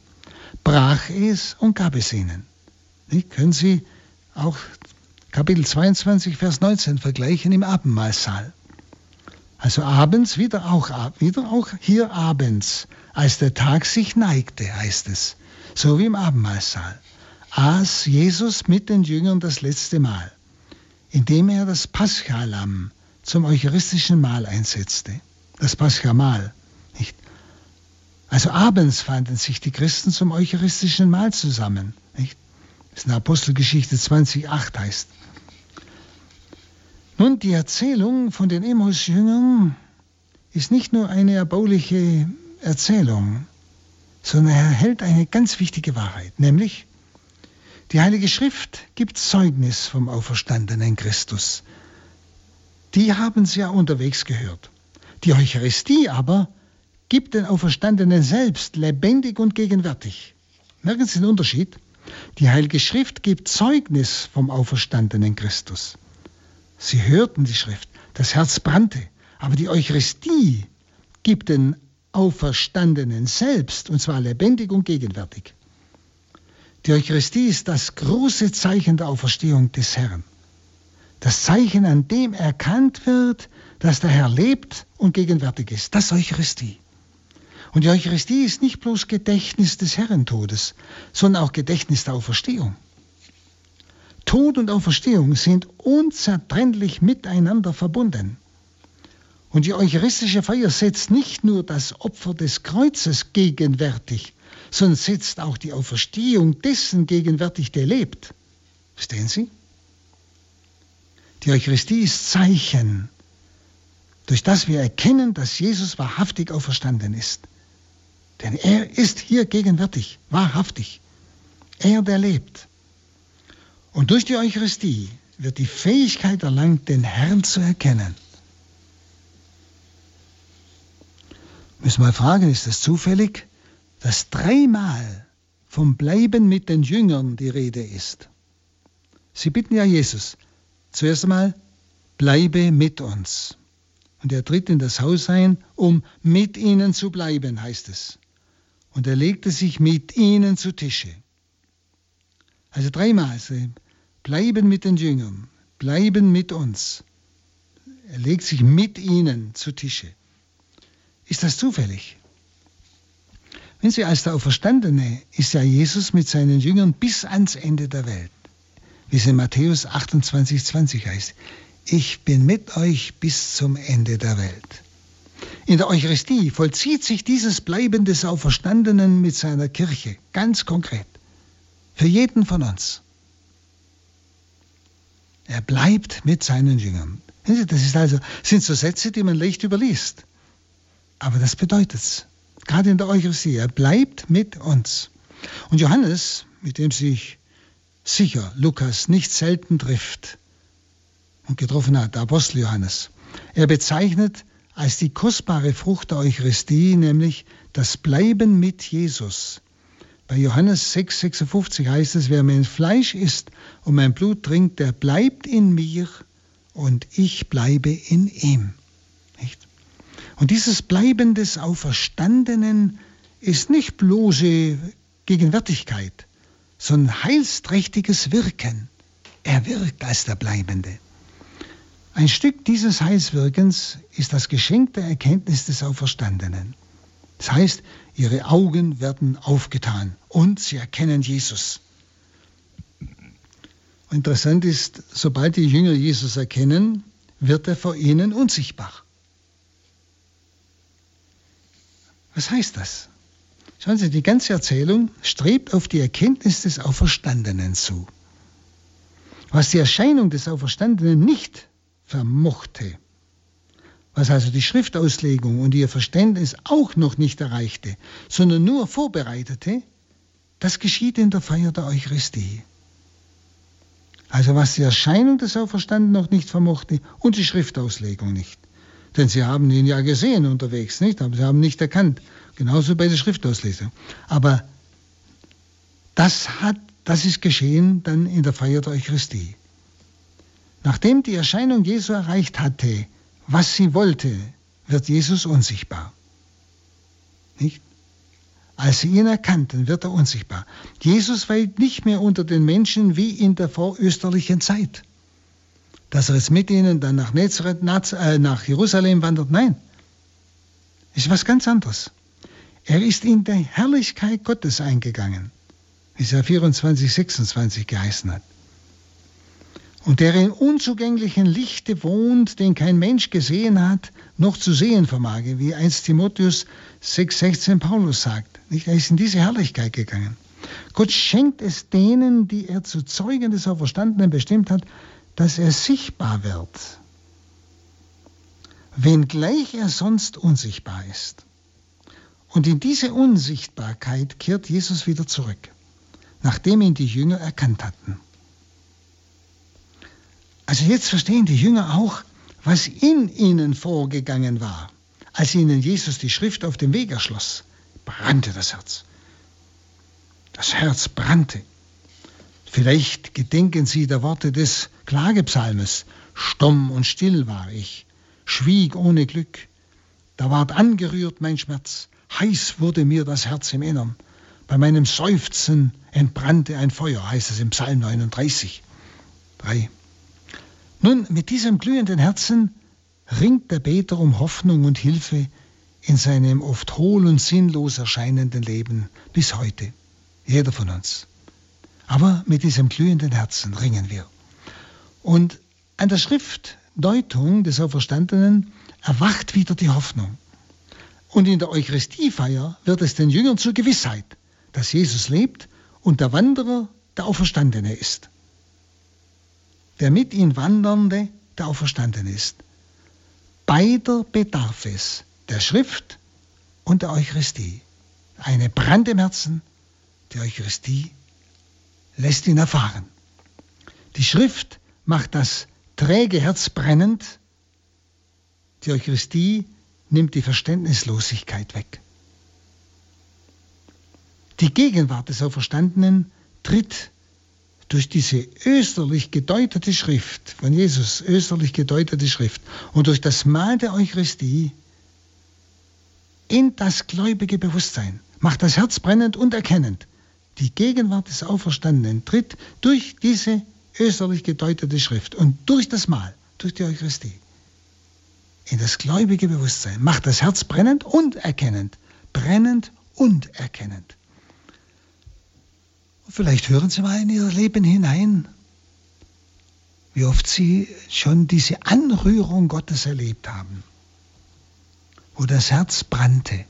brach es und gab es ihnen. Nicht? Können Sie auch Kapitel 22, Vers 19 vergleichen im Abendmahlsaal. Also abends, wieder auch, wieder auch hier abends, als der Tag sich neigte, heißt es, so wie im Abendmahlsaal, aß Jesus mit den Jüngern das letzte Mal, indem er das Paschalamm zum eucharistischen Mahl einsetzte das Paschamal. Nicht? Also abends fanden sich die Christen zum eucharistischen Mahl zusammen. Nicht? Das in Apostelgeschichte 20,8 heißt. Nun, die Erzählung von den Emmaus-Jüngern ist nicht nur eine erbauliche Erzählung, sondern er hält eine ganz wichtige Wahrheit, nämlich die Heilige Schrift gibt Zeugnis vom auferstandenen Christus. Die haben sie ja unterwegs gehört. Die Eucharistie aber gibt den Auferstandenen selbst lebendig und gegenwärtig. Merken Sie den Unterschied? Die Heilige Schrift gibt Zeugnis vom auferstandenen Christus. Sie hörten die Schrift, das Herz brannte, aber die Eucharistie gibt den Auferstandenen selbst, und zwar lebendig und gegenwärtig. Die Eucharistie ist das große Zeichen der Auferstehung des Herrn. Das Zeichen, an dem erkannt wird, dass der Herr lebt und gegenwärtig ist. Das ist Eucharistie. Und die Eucharistie ist nicht bloß Gedächtnis des Herrentodes, sondern auch Gedächtnis der Auferstehung. Tod und Auferstehung sind unzertrennlich miteinander verbunden. Und die eucharistische Feier setzt nicht nur das Opfer des Kreuzes gegenwärtig, sondern setzt auch die Auferstehung dessen gegenwärtig, der lebt. Verstehen Sie? Die Eucharistie ist Zeichen durch das wir erkennen, dass Jesus wahrhaftig auferstanden ist. Denn er ist hier gegenwärtig, wahrhaftig. Er, der lebt. Und durch die Eucharistie wird die Fähigkeit erlangt, den Herrn zu erkennen. Müssen wir mal fragen, ist es zufällig, dass dreimal vom Bleiben mit den Jüngern die Rede ist? Sie bitten ja Jesus, zuerst einmal, bleibe mit uns. Und er tritt in das Haus ein, um mit ihnen zu bleiben, heißt es. Und er legte sich mit ihnen zu Tische. Also dreimal, sie bleiben mit den Jüngern, bleiben mit uns. Er legt sich mit ihnen zu Tische. Ist das zufällig? Wenn Sie als der Auferstandene ist ja Jesus mit seinen Jüngern bis ans Ende der Welt. Wie es in Matthäus 28, 20 heißt. Ich bin mit euch bis zum Ende der Welt. In der Eucharistie vollzieht sich dieses Bleiben des Auferstandenen mit seiner Kirche ganz konkret. Für jeden von uns. Er bleibt mit seinen Jüngern. Das ist also, sind so Sätze, die man leicht überliest. Aber das bedeutet es. Gerade in der Eucharistie. Er bleibt mit uns. Und Johannes, mit dem sich sicher Lukas nicht selten trifft und getroffen hat, der Apostel Johannes, er bezeichnet als die kostbare Frucht der Eucharistie, nämlich das Bleiben mit Jesus. Bei Johannes 6, 56 heißt es, wer mein Fleisch isst und mein Blut trinkt, der bleibt in mir und ich bleibe in ihm. Nicht? Und dieses Bleiben des Auferstandenen ist nicht bloße Gegenwärtigkeit, sondern heilsträchtiges Wirken. Er wirkt als der Bleibende. Ein Stück dieses Heilswirkens ist das Geschenk der Erkenntnis des Auferstandenen. Das heißt, ihre Augen werden aufgetan und sie erkennen Jesus. Interessant ist, sobald die Jünger Jesus erkennen, wird er vor ihnen unsichtbar. Was heißt das? Schauen Sie, die ganze Erzählung strebt auf die Erkenntnis des Auferstandenen zu. Was die Erscheinung des Auferstandenen nicht vermochte, was also die Schriftauslegung und ihr Verständnis auch noch nicht erreichte, sondern nur vorbereitete, das geschieht in der Feier der Eucharistie. Also was die Erscheinung des Auferstandenen noch nicht vermochte und die Schriftauslegung nicht. Denn sie haben ihn ja gesehen unterwegs, nicht? Aber sie haben nicht erkannt. Genauso bei der Schriftauslesung. Aber das hat, das ist geschehen dann in der Feier der Eucharistie. Nachdem die Erscheinung Jesu erreicht hatte, was sie wollte, wird Jesus unsichtbar. Nicht? Als sie ihn erkannten, wird er unsichtbar. Jesus weilt nicht mehr unter den Menschen wie in der vorösterlichen Zeit dass er jetzt mit ihnen dann nach, Nazareth, äh, nach Jerusalem wandert. Nein, ist was ganz anderes. Er ist in der Herrlichkeit Gottes eingegangen, wie es ja 24, 26 geheißen hat. Und der in unzugänglichen Lichte wohnt, den kein Mensch gesehen hat, noch zu sehen vermag, wie 1 Timotheus 6, 16 Paulus sagt. Er ist in diese Herrlichkeit gegangen. Gott schenkt es denen, die er zu Zeugen des Auferstandenen bestimmt hat, dass er sichtbar wird, wenngleich er sonst unsichtbar ist. Und in diese Unsichtbarkeit kehrt Jesus wieder zurück, nachdem ihn die Jünger erkannt hatten. Also jetzt verstehen die Jünger auch, was in ihnen vorgegangen war, als ihnen Jesus die Schrift auf dem Weg erschloss. Brannte das Herz. Das Herz brannte. Vielleicht gedenken Sie der Worte des Klagepsalmes. Stumm und still war ich, schwieg ohne Glück. Da ward angerührt mein Schmerz, heiß wurde mir das Herz im Innern. Bei meinem Seufzen entbrannte ein Feuer, heißt es im Psalm 39. 3. Nun, mit diesem glühenden Herzen ringt der Beter um Hoffnung und Hilfe in seinem oft hohl und sinnlos erscheinenden Leben bis heute. Jeder von uns. Aber mit diesem glühenden Herzen ringen wir. Und an der Schriftdeutung des Auferstandenen erwacht wieder die Hoffnung. Und in der Eucharistiefeier wird es den Jüngern zur Gewissheit, dass Jesus lebt und der Wanderer der Auferstandene ist. Der mit ihm Wandernde der Auferstandene ist. Beider bedarf es, der Schrift und der Eucharistie. Eine Brand im Herzen, die Eucharistie lässt ihn erfahren. Die Schrift macht das träge Herz brennend. Die Eucharistie nimmt die Verständnislosigkeit weg. Die Gegenwart des Auferstandenen tritt durch diese österlich gedeutete Schrift, von Jesus österlich gedeutete Schrift und durch das Mahl der Eucharistie in das gläubige Bewusstsein, macht das Herz brennend und erkennend. Die Gegenwart des Auferstandenen tritt durch diese österlich gedeutete Schrift und durch das Mahl, durch die Eucharistie, in das gläubige Bewusstsein, macht das Herz brennend und erkennend, brennend und erkennend. Vielleicht hören Sie mal in Ihr Leben hinein, wie oft Sie schon diese Anrührung Gottes erlebt haben, wo das Herz brannte.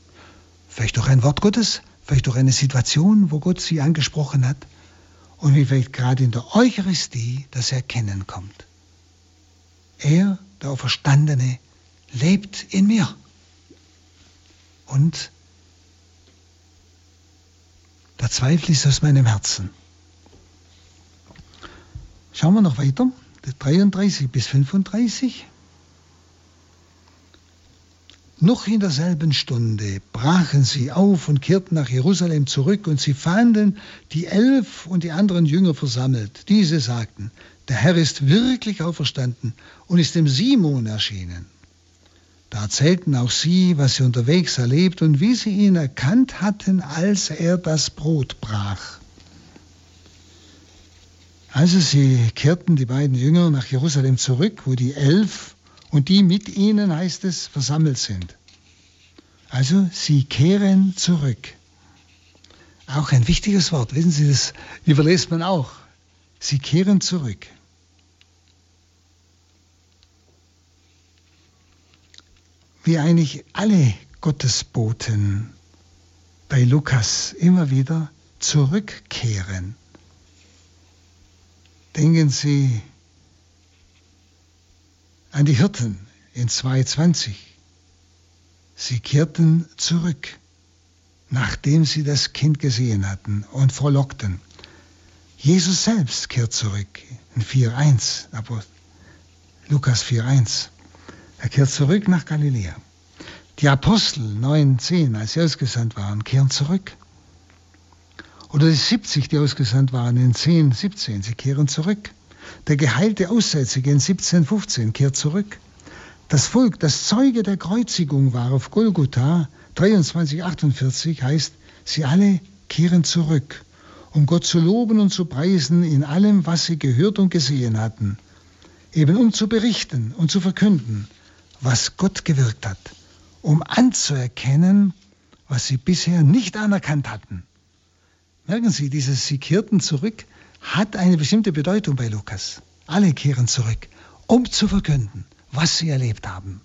Vielleicht durch ein Wort Gottes, vielleicht durch eine Situation, wo Gott Sie angesprochen hat und wie vielleicht gerade in der Eucharistie das Erkennen kommt. Er, der Auferstandene, lebt in mir. Und der Zweifel ist aus meinem Herzen. Schauen wir noch weiter. 33 bis 35. Noch in derselben Stunde brachen sie auf und kehrten nach Jerusalem zurück, und sie fanden die elf und die anderen Jünger versammelt. Diese sagten, der Herr ist wirklich auferstanden und ist dem Simon erschienen. Da erzählten auch sie, was sie unterwegs erlebt und wie sie ihn erkannt hatten, als er das Brot brach. Also sie kehrten die beiden Jünger nach Jerusalem zurück, wo die elf und die mit ihnen, heißt es, versammelt sind. Also sie kehren zurück. Auch ein wichtiges Wort, wissen Sie, das überlässt man auch. Sie kehren zurück. Wie eigentlich alle Gottesboten bei Lukas immer wieder zurückkehren. Denken Sie an die Hirten in 2.20. Sie kehrten zurück, nachdem sie das Kind gesehen hatten und frohlockten. Jesus selbst kehrt zurück in 4.1, aber Lukas 4.1. Er kehrt zurück nach Galiläa. Die Apostel 9,10, als sie ausgesandt waren, kehren zurück. Oder die 70, die ausgesandt waren in 10, 17, sie kehren zurück. Der geheilte Aussätzige in 17, 15 kehrt zurück. Das Volk, das Zeuge der Kreuzigung war auf Golgotha 23, 48, heißt, sie alle kehren zurück, um Gott zu loben und zu preisen in allem, was sie gehört und gesehen hatten, eben um zu berichten und zu verkünden, was Gott gewirkt hat, um anzuerkennen, was sie bisher nicht anerkannt hatten. Merken Sie, dieses Sie kehrten zurück hat eine bestimmte Bedeutung bei Lukas. Alle kehren zurück, um zu verkünden, was sie erlebt haben.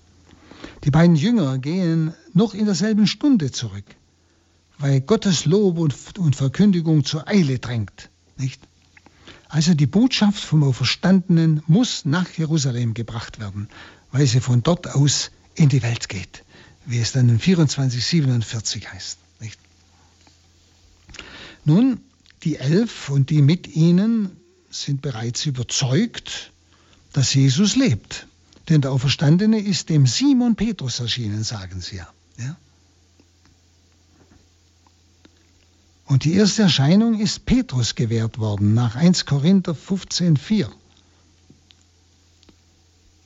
Die beiden Jünger gehen noch in derselben Stunde zurück, weil Gottes Lob und, Verkündigung zur Eile drängt. Nicht? Also die Botschaft vom Auferstandenen muss nach Jerusalem gebracht werden, weil sie von dort aus in die Welt geht, wie es dann in 2447 heißt. Nicht? Nun, die Elf und die mit ihnen sind bereits überzeugt, dass Jesus lebt. Denn der Auferstandene ist dem Simon Petrus erschienen, sagen sie ja. ja? Und die erste Erscheinung ist Petrus gewährt worden, nach 1 Korinther 15, 4.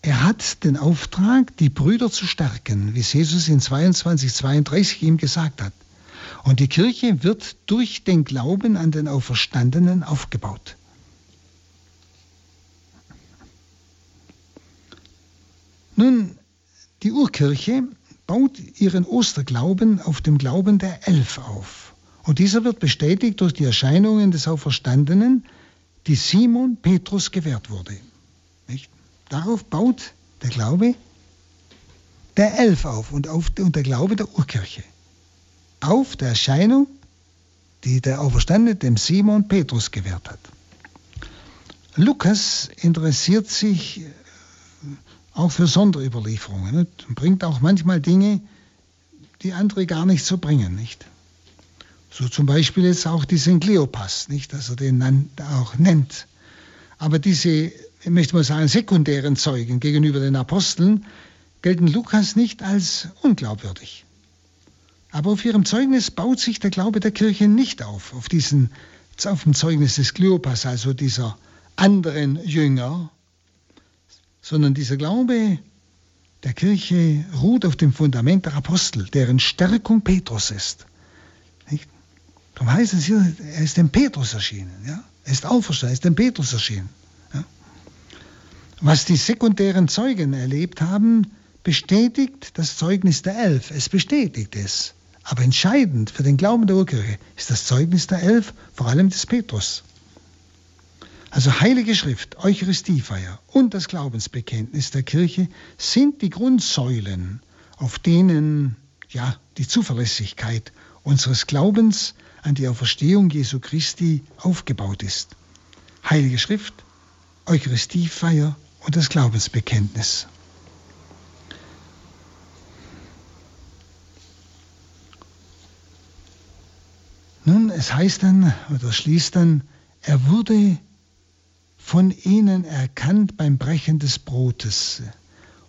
Er hat den Auftrag, die Brüder zu stärken, wie Jesus in 22, 32 ihm gesagt hat. Und die Kirche wird durch den Glauben an den Auferstandenen aufgebaut. Nun, die Urkirche baut ihren Osterglauben auf dem Glauben der Elf auf. Und dieser wird bestätigt durch die Erscheinungen des Auferstandenen, die Simon Petrus gewährt wurde. Darauf baut der Glaube der Elf auf und, auf und der Glaube der Urkirche. Auf der Erscheinung, die der Auferstandene dem Simon Petrus gewährt hat. Lukas interessiert sich äh, auch für Sonderüberlieferungen und bringt auch manchmal Dinge, die andere gar nicht so bringen, nicht? So zum Beispiel jetzt auch diesen Kleopas, nicht, dass er den auch nennt Aber diese, ich möchte mal sagen, sekundären Zeugen gegenüber den Aposteln gelten Lukas nicht als unglaubwürdig. Aber auf ihrem Zeugnis baut sich der Glaube der Kirche nicht auf, auf, diesen, auf dem Zeugnis des Kleopas, also dieser anderen Jünger, sondern dieser Glaube der Kirche ruht auf dem Fundament der Apostel, deren Stärkung Petrus ist. Nicht? Darum heißt es hier, er ist dem Petrus erschienen. Ja? Er ist auferstanden, er ist dem Petrus erschienen. Was die sekundären Zeugen erlebt haben, bestätigt das Zeugnis der Elf. Es bestätigt es. Aber entscheidend für den Glauben der Urkirche ist das Zeugnis der Elf, vor allem des Petrus. Also Heilige Schrift, Eucharistiefeier und das Glaubensbekenntnis der Kirche sind die Grundsäulen, auf denen ja die Zuverlässigkeit unseres Glaubens an die Auferstehung Jesu Christi aufgebaut ist. Heilige Schrift, Eucharistiefeier und das Glaubensbekenntnis. Nun, es heißt dann oder schließt dann, er wurde von ihnen erkannt beim Brechen des Brotes.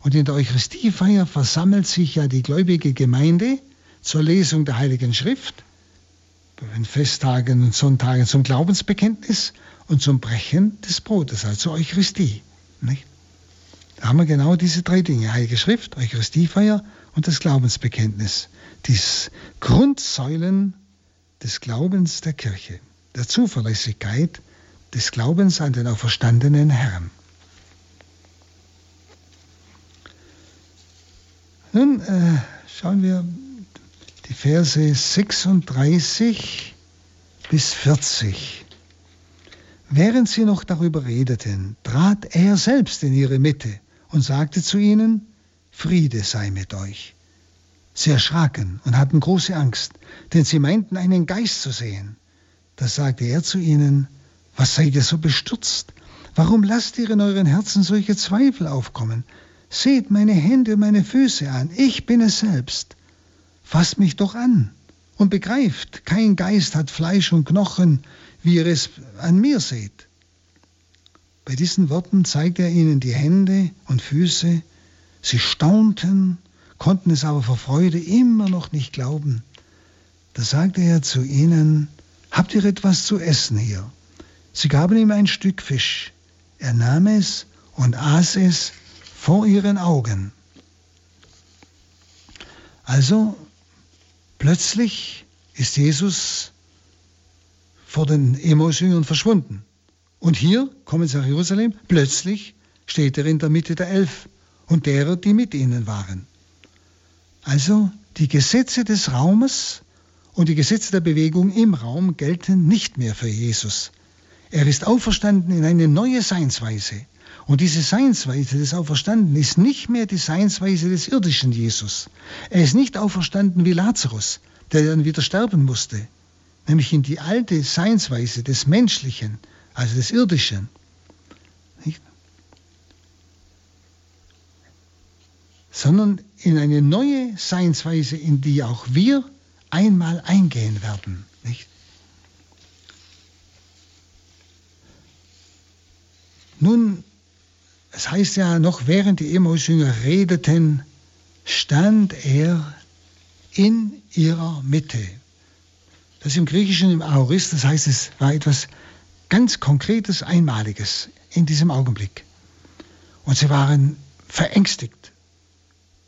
Und in der Eucharistiefeier versammelt sich ja die gläubige Gemeinde zur Lesung der Heiligen Schrift, bei den Festtagen und Sonntagen zum Glaubensbekenntnis und zum Brechen des Brotes, also Eucharistie. Nicht? Da haben wir genau diese drei Dinge, Heilige Schrift, Eucharistiefeier und das Glaubensbekenntnis. Die Grundsäulen des Glaubens der Kirche, der Zuverlässigkeit des Glaubens an den auferstandenen Herrn. Nun äh, schauen wir die Verse 36 bis 40. Während sie noch darüber redeten, trat er selbst in ihre Mitte und sagte zu ihnen, Friede sei mit euch. Sie erschraken und hatten große Angst, denn sie meinten einen Geist zu sehen. Da sagte er zu ihnen, was seid ihr so bestürzt? Warum lasst ihr in euren Herzen solche Zweifel aufkommen? Seht meine Hände und meine Füße an, ich bin es selbst. Fasst mich doch an und begreift, kein Geist hat Fleisch und Knochen, wie ihr es an mir seht. Bei diesen Worten zeigte er ihnen die Hände und Füße. Sie staunten konnten es aber vor Freude immer noch nicht glauben. Da sagte er zu ihnen, habt ihr etwas zu essen hier? Sie gaben ihm ein Stück Fisch. Er nahm es und aß es vor ihren Augen. Also plötzlich ist Jesus vor den Emmaus-Jüngern verschwunden. Und hier kommen sie nach Jerusalem. Plötzlich steht er in der Mitte der Elf und derer, die mit ihnen waren. Also die Gesetze des Raumes und die Gesetze der Bewegung im Raum gelten nicht mehr für Jesus. Er ist auferstanden in eine neue Seinsweise. Und diese Seinsweise des Auferstanden ist nicht mehr die Seinsweise des irdischen Jesus. Er ist nicht auferstanden wie Lazarus, der dann wieder sterben musste, nämlich in die alte Seinsweise des Menschlichen, also des Irdischen. Nicht? sondern in eine neue Seinsweise, in die auch wir einmal eingehen werden. Nicht? Nun, es heißt ja noch, während die Emmaus-Jünger redeten, stand er in ihrer Mitte. Das im Griechischen im Aorist, das heißt, es war etwas ganz Konkretes, Einmaliges in diesem Augenblick. Und sie waren verängstigt.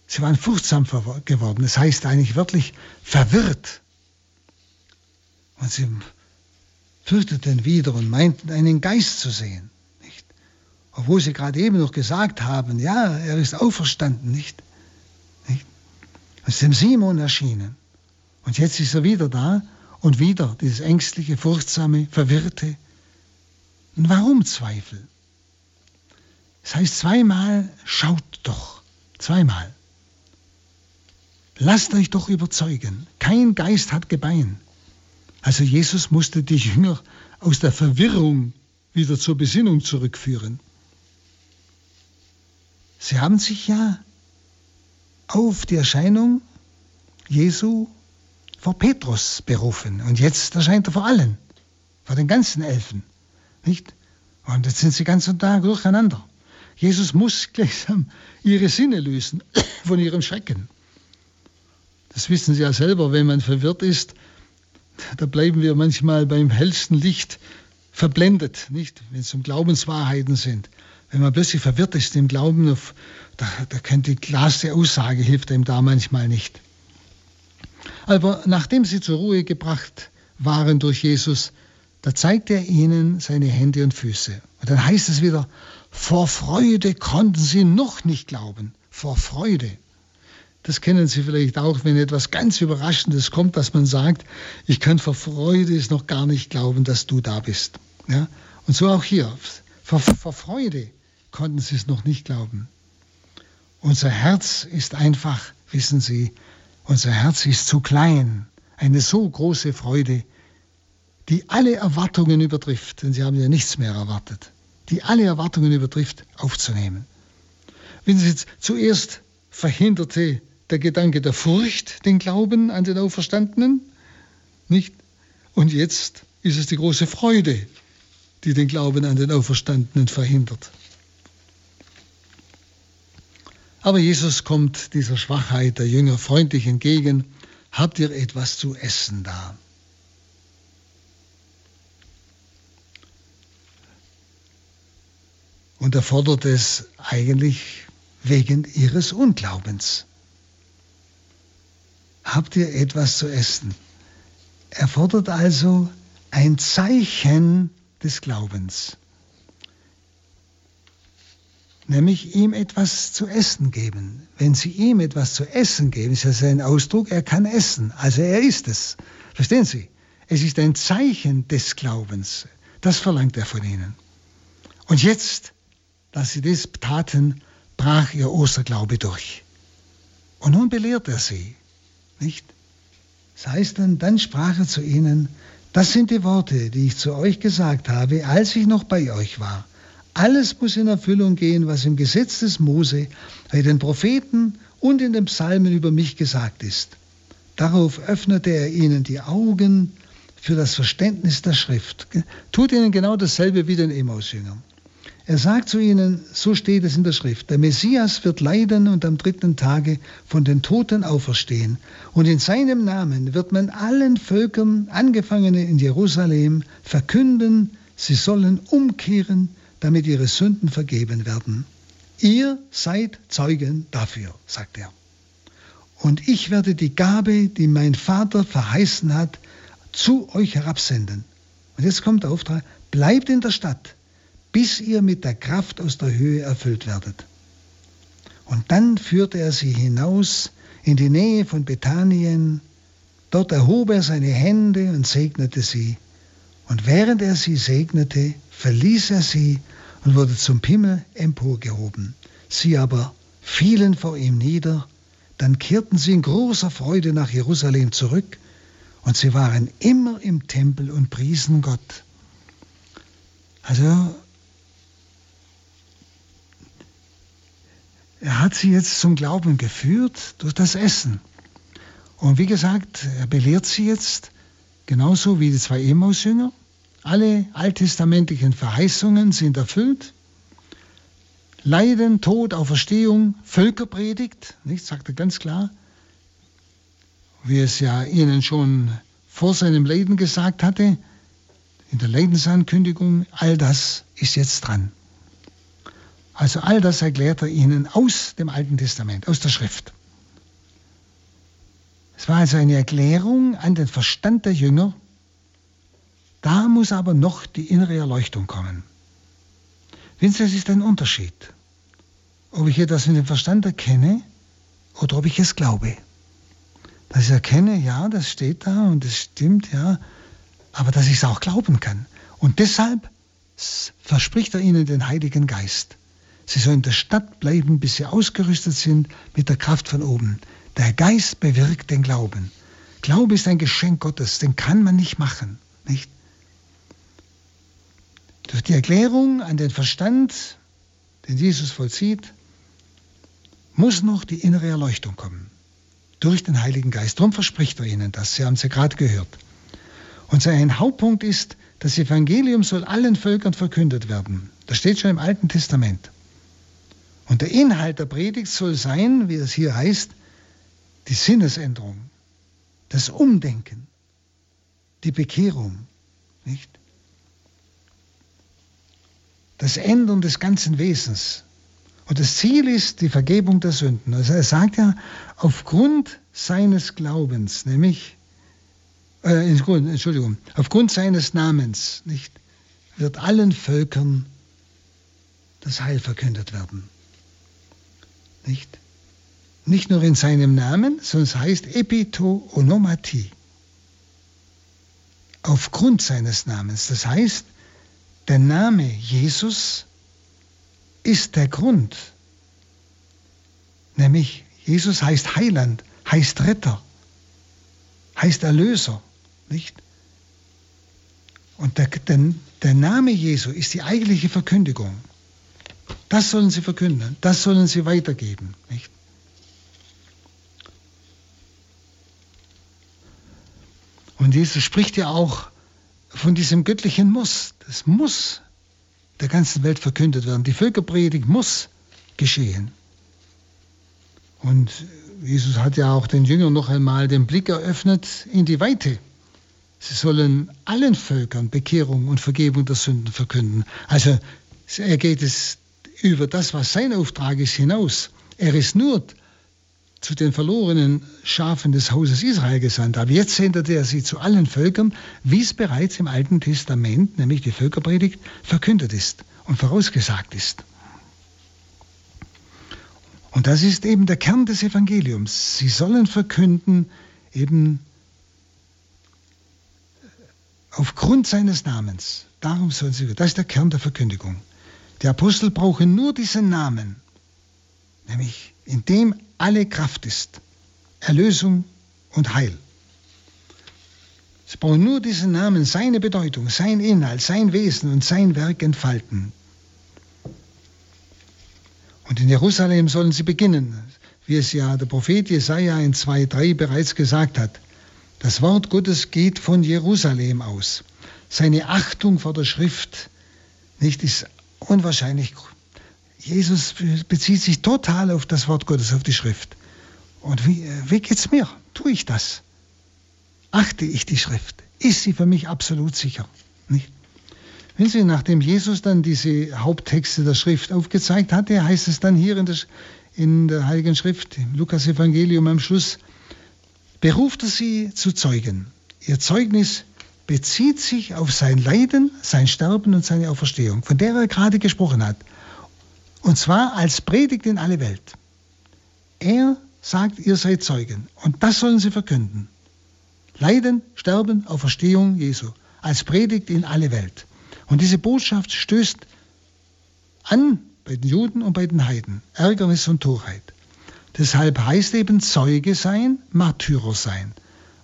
Sie waren furchtsam geworden. Das heißt eigentlich wirklich verwirrt. Und sie fürchteten wieder und meinten, einen Geist zu sehen. Nicht? Obwohl sie gerade eben noch gesagt haben, ja, er ist auferstanden, nicht? nicht? ist dem Simon erschienen. Und jetzt ist er wieder da und wieder dieses ängstliche, furchtsame, verwirrte. Und warum Zweifel? Das heißt zweimal, schaut doch. Zweimal. Lasst euch doch überzeugen. Kein Geist hat Gebein. Also Jesus musste die Jünger aus der Verwirrung wieder zur Besinnung zurückführen. Sie haben sich ja auf die Erscheinung Jesu vor Petrus berufen. Und jetzt erscheint er vor allen, vor den ganzen Elfen. Nicht? Und jetzt sind sie ganz und Tag durcheinander. Jesus muss gleichsam ihre Sinne lösen von ihrem Schrecken. Das wissen Sie ja selber, wenn man verwirrt ist, da bleiben wir manchmal beim hellsten Licht verblendet, nicht? Wenn es um Glaubenswahrheiten sind. Wenn man plötzlich verwirrt ist im Glauben, da, da könnte die klarste Aussage hilft einem da manchmal nicht. Aber nachdem sie zur Ruhe gebracht waren durch Jesus, da zeigt er ihnen seine Hände und Füße. Und dann heißt es wieder, vor Freude konnten sie noch nicht glauben. Vor Freude. Das kennen Sie vielleicht auch, wenn etwas ganz Überraschendes kommt, dass man sagt, ich kann vor Freude es noch gar nicht glauben, dass du da bist. Ja? Und so auch hier. Vor, vor Freude konnten sie es noch nicht glauben. Unser Herz ist einfach, wissen Sie, unser Herz ist zu klein. Eine so große Freude, die alle Erwartungen übertrifft, denn Sie haben ja nichts mehr erwartet, die alle Erwartungen übertrifft, aufzunehmen. Wenn Sie jetzt zuerst verhinderte der Gedanke der Furcht den Glauben an den Auferstandenen, nicht? Und jetzt ist es die große Freude, die den Glauben an den Auferstandenen verhindert. Aber Jesus kommt dieser Schwachheit der Jünger freundlich entgegen. Habt ihr etwas zu essen da? Und er fordert es eigentlich wegen ihres Unglaubens. Habt ihr etwas zu essen? Er fordert also ein Zeichen des Glaubens nämlich ihm etwas zu essen geben. Wenn Sie ihm etwas zu essen geben, ist das ein Ausdruck, er kann essen, also er ist es. Verstehen Sie? Es ist ein Zeichen des Glaubens. Das verlangt er von Ihnen. Und jetzt, dass Sie das taten, brach Ihr Osterglaube durch. Und nun belehrt er Sie, nicht? Das heißt dann, dann sprach er zu ihnen, das sind die Worte, die ich zu euch gesagt habe, als ich noch bei euch war. Alles muss in Erfüllung gehen, was im Gesetz des Mose, bei den Propheten und in den Psalmen über mich gesagt ist. Darauf öffnete er ihnen die Augen für das Verständnis der Schrift. Tut ihnen genau dasselbe wie den Emmaus-Jüngern. Er sagt zu ihnen, so steht es in der Schrift, der Messias wird leiden und am dritten Tage von den Toten auferstehen. Und in seinem Namen wird man allen Völkern, angefangen in Jerusalem, verkünden, sie sollen umkehren damit ihre Sünden vergeben werden. Ihr seid Zeugen dafür, sagt er. Und ich werde die Gabe, die mein Vater verheißen hat, zu euch herabsenden. Und jetzt kommt der Auftrag, bleibt in der Stadt, bis ihr mit der Kraft aus der Höhe erfüllt werdet. Und dann führte er sie hinaus in die Nähe von Bethanien. Dort erhob er seine Hände und segnete sie. Und während er sie segnete, verließ er sie und wurde zum Himmel emporgehoben. Sie aber fielen vor ihm nieder, dann kehrten sie in großer Freude nach Jerusalem zurück, und sie waren immer im Tempel und priesen Gott. Also, er hat sie jetzt zum Glauben geführt durch das Essen. Und wie gesagt, er belehrt sie jetzt, genauso wie die zwei Emmaus-Jünger. Alle alttestamentlichen Verheißungen sind erfüllt. Leiden, Tod, Auferstehung, Völkerpredigt, nicht, sagt er ganz klar, wie es ja ihnen schon vor seinem Leiden gesagt hatte, in der Leidensankündigung, all das ist jetzt dran. Also all das erklärt er ihnen aus dem Alten Testament, aus der Schrift. Es war also eine Erklärung an den Verstand der Jünger, da muss aber noch die innere Erleuchtung kommen. Sie, es ist ein Unterschied, ob ich etwas mit dem Verstand erkenne oder ob ich es glaube. Dass ich erkenne, ja, das steht da und es stimmt, ja, aber dass ich es auch glauben kann. Und deshalb verspricht er ihnen den Heiligen Geist. Sie sollen in der Stadt bleiben, bis sie ausgerüstet sind mit der Kraft von oben. Der Geist bewirkt den Glauben. Glaube ist ein Geschenk Gottes, den kann man nicht machen. Nicht? Durch die Erklärung an den Verstand, den Jesus vollzieht, muss noch die innere Erleuchtung kommen. Durch den Heiligen Geist. Darum verspricht er ihnen das. Sie haben es ja gerade gehört. Und sein Hauptpunkt ist, das Evangelium soll allen Völkern verkündet werden. Das steht schon im Alten Testament. Und der Inhalt der Predigt soll sein, wie es hier heißt, die Sinnesänderung, das Umdenken, die Bekehrung, nicht? Das Ändern des ganzen Wesens. Und das Ziel ist die Vergebung der Sünden. Also er sagt ja, aufgrund seines Glaubens, nämlich, äh, Entschuldigung, aufgrund seines Namens, nicht, wird allen Völkern das Heil verkündet werden. Nicht? Nicht nur in seinem Namen, sondern es heißt Epito-Onomatie. Aufgrund seines Namens. Das heißt, der Name Jesus ist der Grund. Nämlich Jesus heißt Heiland, heißt Retter, heißt Erlöser, nicht? Und der, der, der Name Jesu ist die eigentliche Verkündigung. Das sollen sie verkünden, das sollen sie weitergeben, nicht? Und Jesus spricht ja auch von diesem göttlichen Muss. Das muss der ganzen Welt verkündet werden. Die Völkerpredigt muss geschehen. Und Jesus hat ja auch den Jüngern noch einmal den Blick eröffnet in die Weite. Sie sollen allen Völkern Bekehrung und Vergebung der Sünden verkünden. Also er geht es über das, was sein Auftrag ist, hinaus. Er ist nur zu den verlorenen Schafen des Hauses Israel gesandt. Aber jetzt sendet er sie zu allen Völkern, wie es bereits im Alten Testament, nämlich die Völkerpredigt, verkündet ist und vorausgesagt ist. Und das ist eben der Kern des Evangeliums. Sie sollen verkünden, eben aufgrund seines Namens. Darum sollen sie, das ist der Kern der Verkündigung. Die Apostel brauchen nur diesen Namen, nämlich in dem alle Kraft ist, Erlösung und Heil. Sie brauchen nur diesen Namen, seine Bedeutung, sein Inhalt, sein Wesen und sein Werk entfalten. Und in Jerusalem sollen sie beginnen, wie es ja der Prophet Jesaja in 2,3 bereits gesagt hat. Das Wort Gottes geht von Jerusalem aus. Seine Achtung vor der Schrift nicht ist unwahrscheinlich Jesus bezieht sich total auf das Wort Gottes, auf die Schrift. Und wie, wie geht's mir? Tue ich das? Achte ich die Schrift? Ist sie für mich absolut sicher? Nicht? Wenn Sie, nachdem Jesus dann diese Haupttexte der Schrift aufgezeigt hatte, heißt es dann hier in der, in der Heiligen Schrift, im Lukas-Evangelium am Schluss, beruft er sie zu Zeugen. Ihr Zeugnis bezieht sich auf sein Leiden, sein Sterben und seine Auferstehung, von der er gerade gesprochen hat. Und zwar als Predigt in alle Welt. Er sagt, ihr seid Zeugen. Und das sollen sie verkünden. Leiden, Sterben, Auferstehung Jesu. Als Predigt in alle Welt. Und diese Botschaft stößt an bei den Juden und bei den Heiden. Ärgernis und Torheit. Deshalb heißt eben Zeuge sein, Martyrer sein.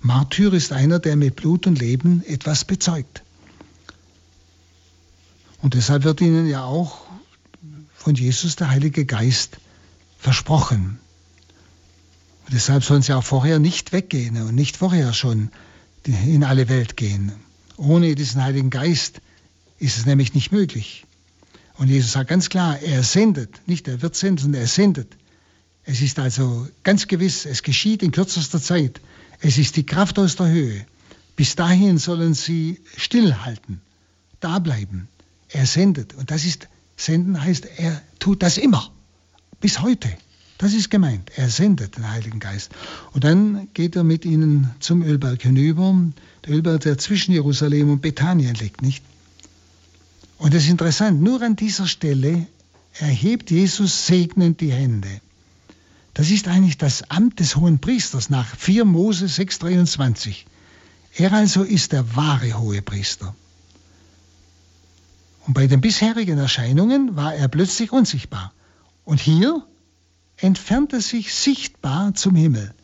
Martyr ist einer, der mit Blut und Leben etwas bezeugt. Und deshalb wird ihnen ja auch von Jesus der Heilige Geist versprochen. Und deshalb sollen sie auch vorher nicht weggehen und nicht vorher schon in alle Welt gehen. Ohne diesen Heiligen Geist ist es nämlich nicht möglich. Und Jesus sagt ganz klar, er sendet, nicht er wird senden, sondern er sendet. Es ist also ganz gewiss, es geschieht in kürzester Zeit. Es ist die Kraft aus der Höhe. Bis dahin sollen sie stillhalten, da bleiben. Er sendet. Und das ist Senden heißt, er tut das immer, bis heute. Das ist gemeint. Er sendet den Heiligen Geist. Und dann geht er mit ihnen zum Ölberg hinüber, der Ölberg, der zwischen Jerusalem und Bethanien liegt, nicht? Und es ist interessant, nur an dieser Stelle erhebt Jesus segnend die Hände. Das ist eigentlich das Amt des hohen Priesters nach 4 Mose 6,23. Er also ist der wahre hohe Priester. Und bei den bisherigen Erscheinungen war er plötzlich unsichtbar. Und hier entfernt er sich sichtbar zum Himmel.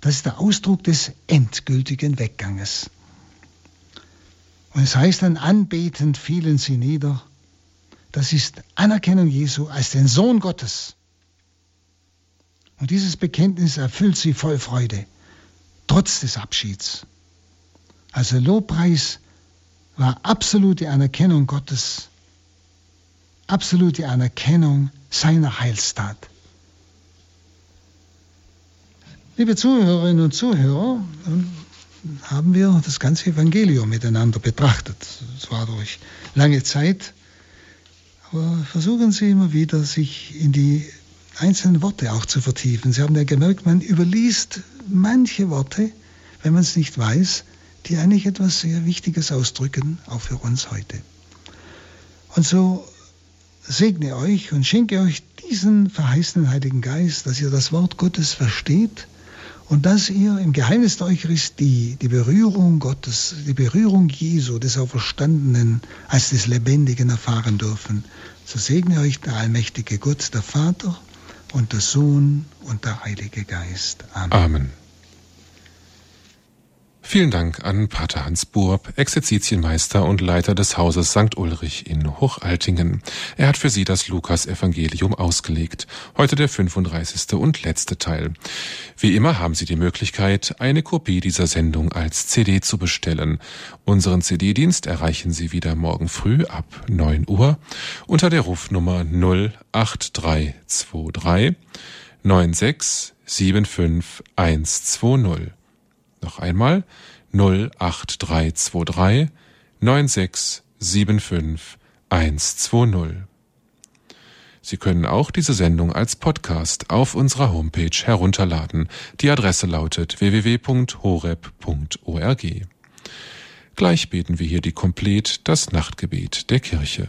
Das ist der Ausdruck des endgültigen Wegganges. Und es heißt dann, anbetend fielen sie nieder. Das ist Anerkennung Jesu als den Sohn Gottes. Und dieses Bekenntnis erfüllt sie voll Freude, trotz des Abschieds. Also Lobpreis war absolute Anerkennung Gottes, absolute Anerkennung seiner Heilstat. Liebe Zuhörerinnen und Zuhörer, haben wir das ganze Evangelium miteinander betrachtet. Es war durch lange Zeit, aber versuchen Sie immer wieder, sich in die einzelnen Worte auch zu vertiefen. Sie haben ja gemerkt, man überliest manche Worte, wenn man es nicht weiß, die eigentlich etwas sehr Wichtiges ausdrücken, auch für uns heute. Und so segne euch und schenke euch diesen verheißenen Heiligen Geist, dass ihr das Wort Gottes versteht und dass ihr im Geheimnis der Eucharistie die Berührung Gottes, die Berührung Jesu, des Auferstandenen, als des Lebendigen erfahren dürfen. So segne euch der allmächtige Gott, der Vater und der Sohn und der Heilige Geist. Amen. Amen. Vielen Dank an Pater Hans Burb, Exerzitienmeister und Leiter des Hauses St. Ulrich in Hochaltingen. Er hat für Sie das Lukas-Evangelium ausgelegt. Heute der 35. und letzte Teil. Wie immer haben Sie die Möglichkeit, eine Kopie dieser Sendung als CD zu bestellen. Unseren CD-Dienst erreichen Sie wieder morgen früh ab 9 Uhr unter der Rufnummer 08323 96 75 120. Noch einmal 08323 9675 120. Sie können auch diese Sendung als Podcast auf unserer Homepage herunterladen. Die Adresse lautet www.horeb.org. Gleich beten wir hier die Komplett das Nachtgebet der Kirche.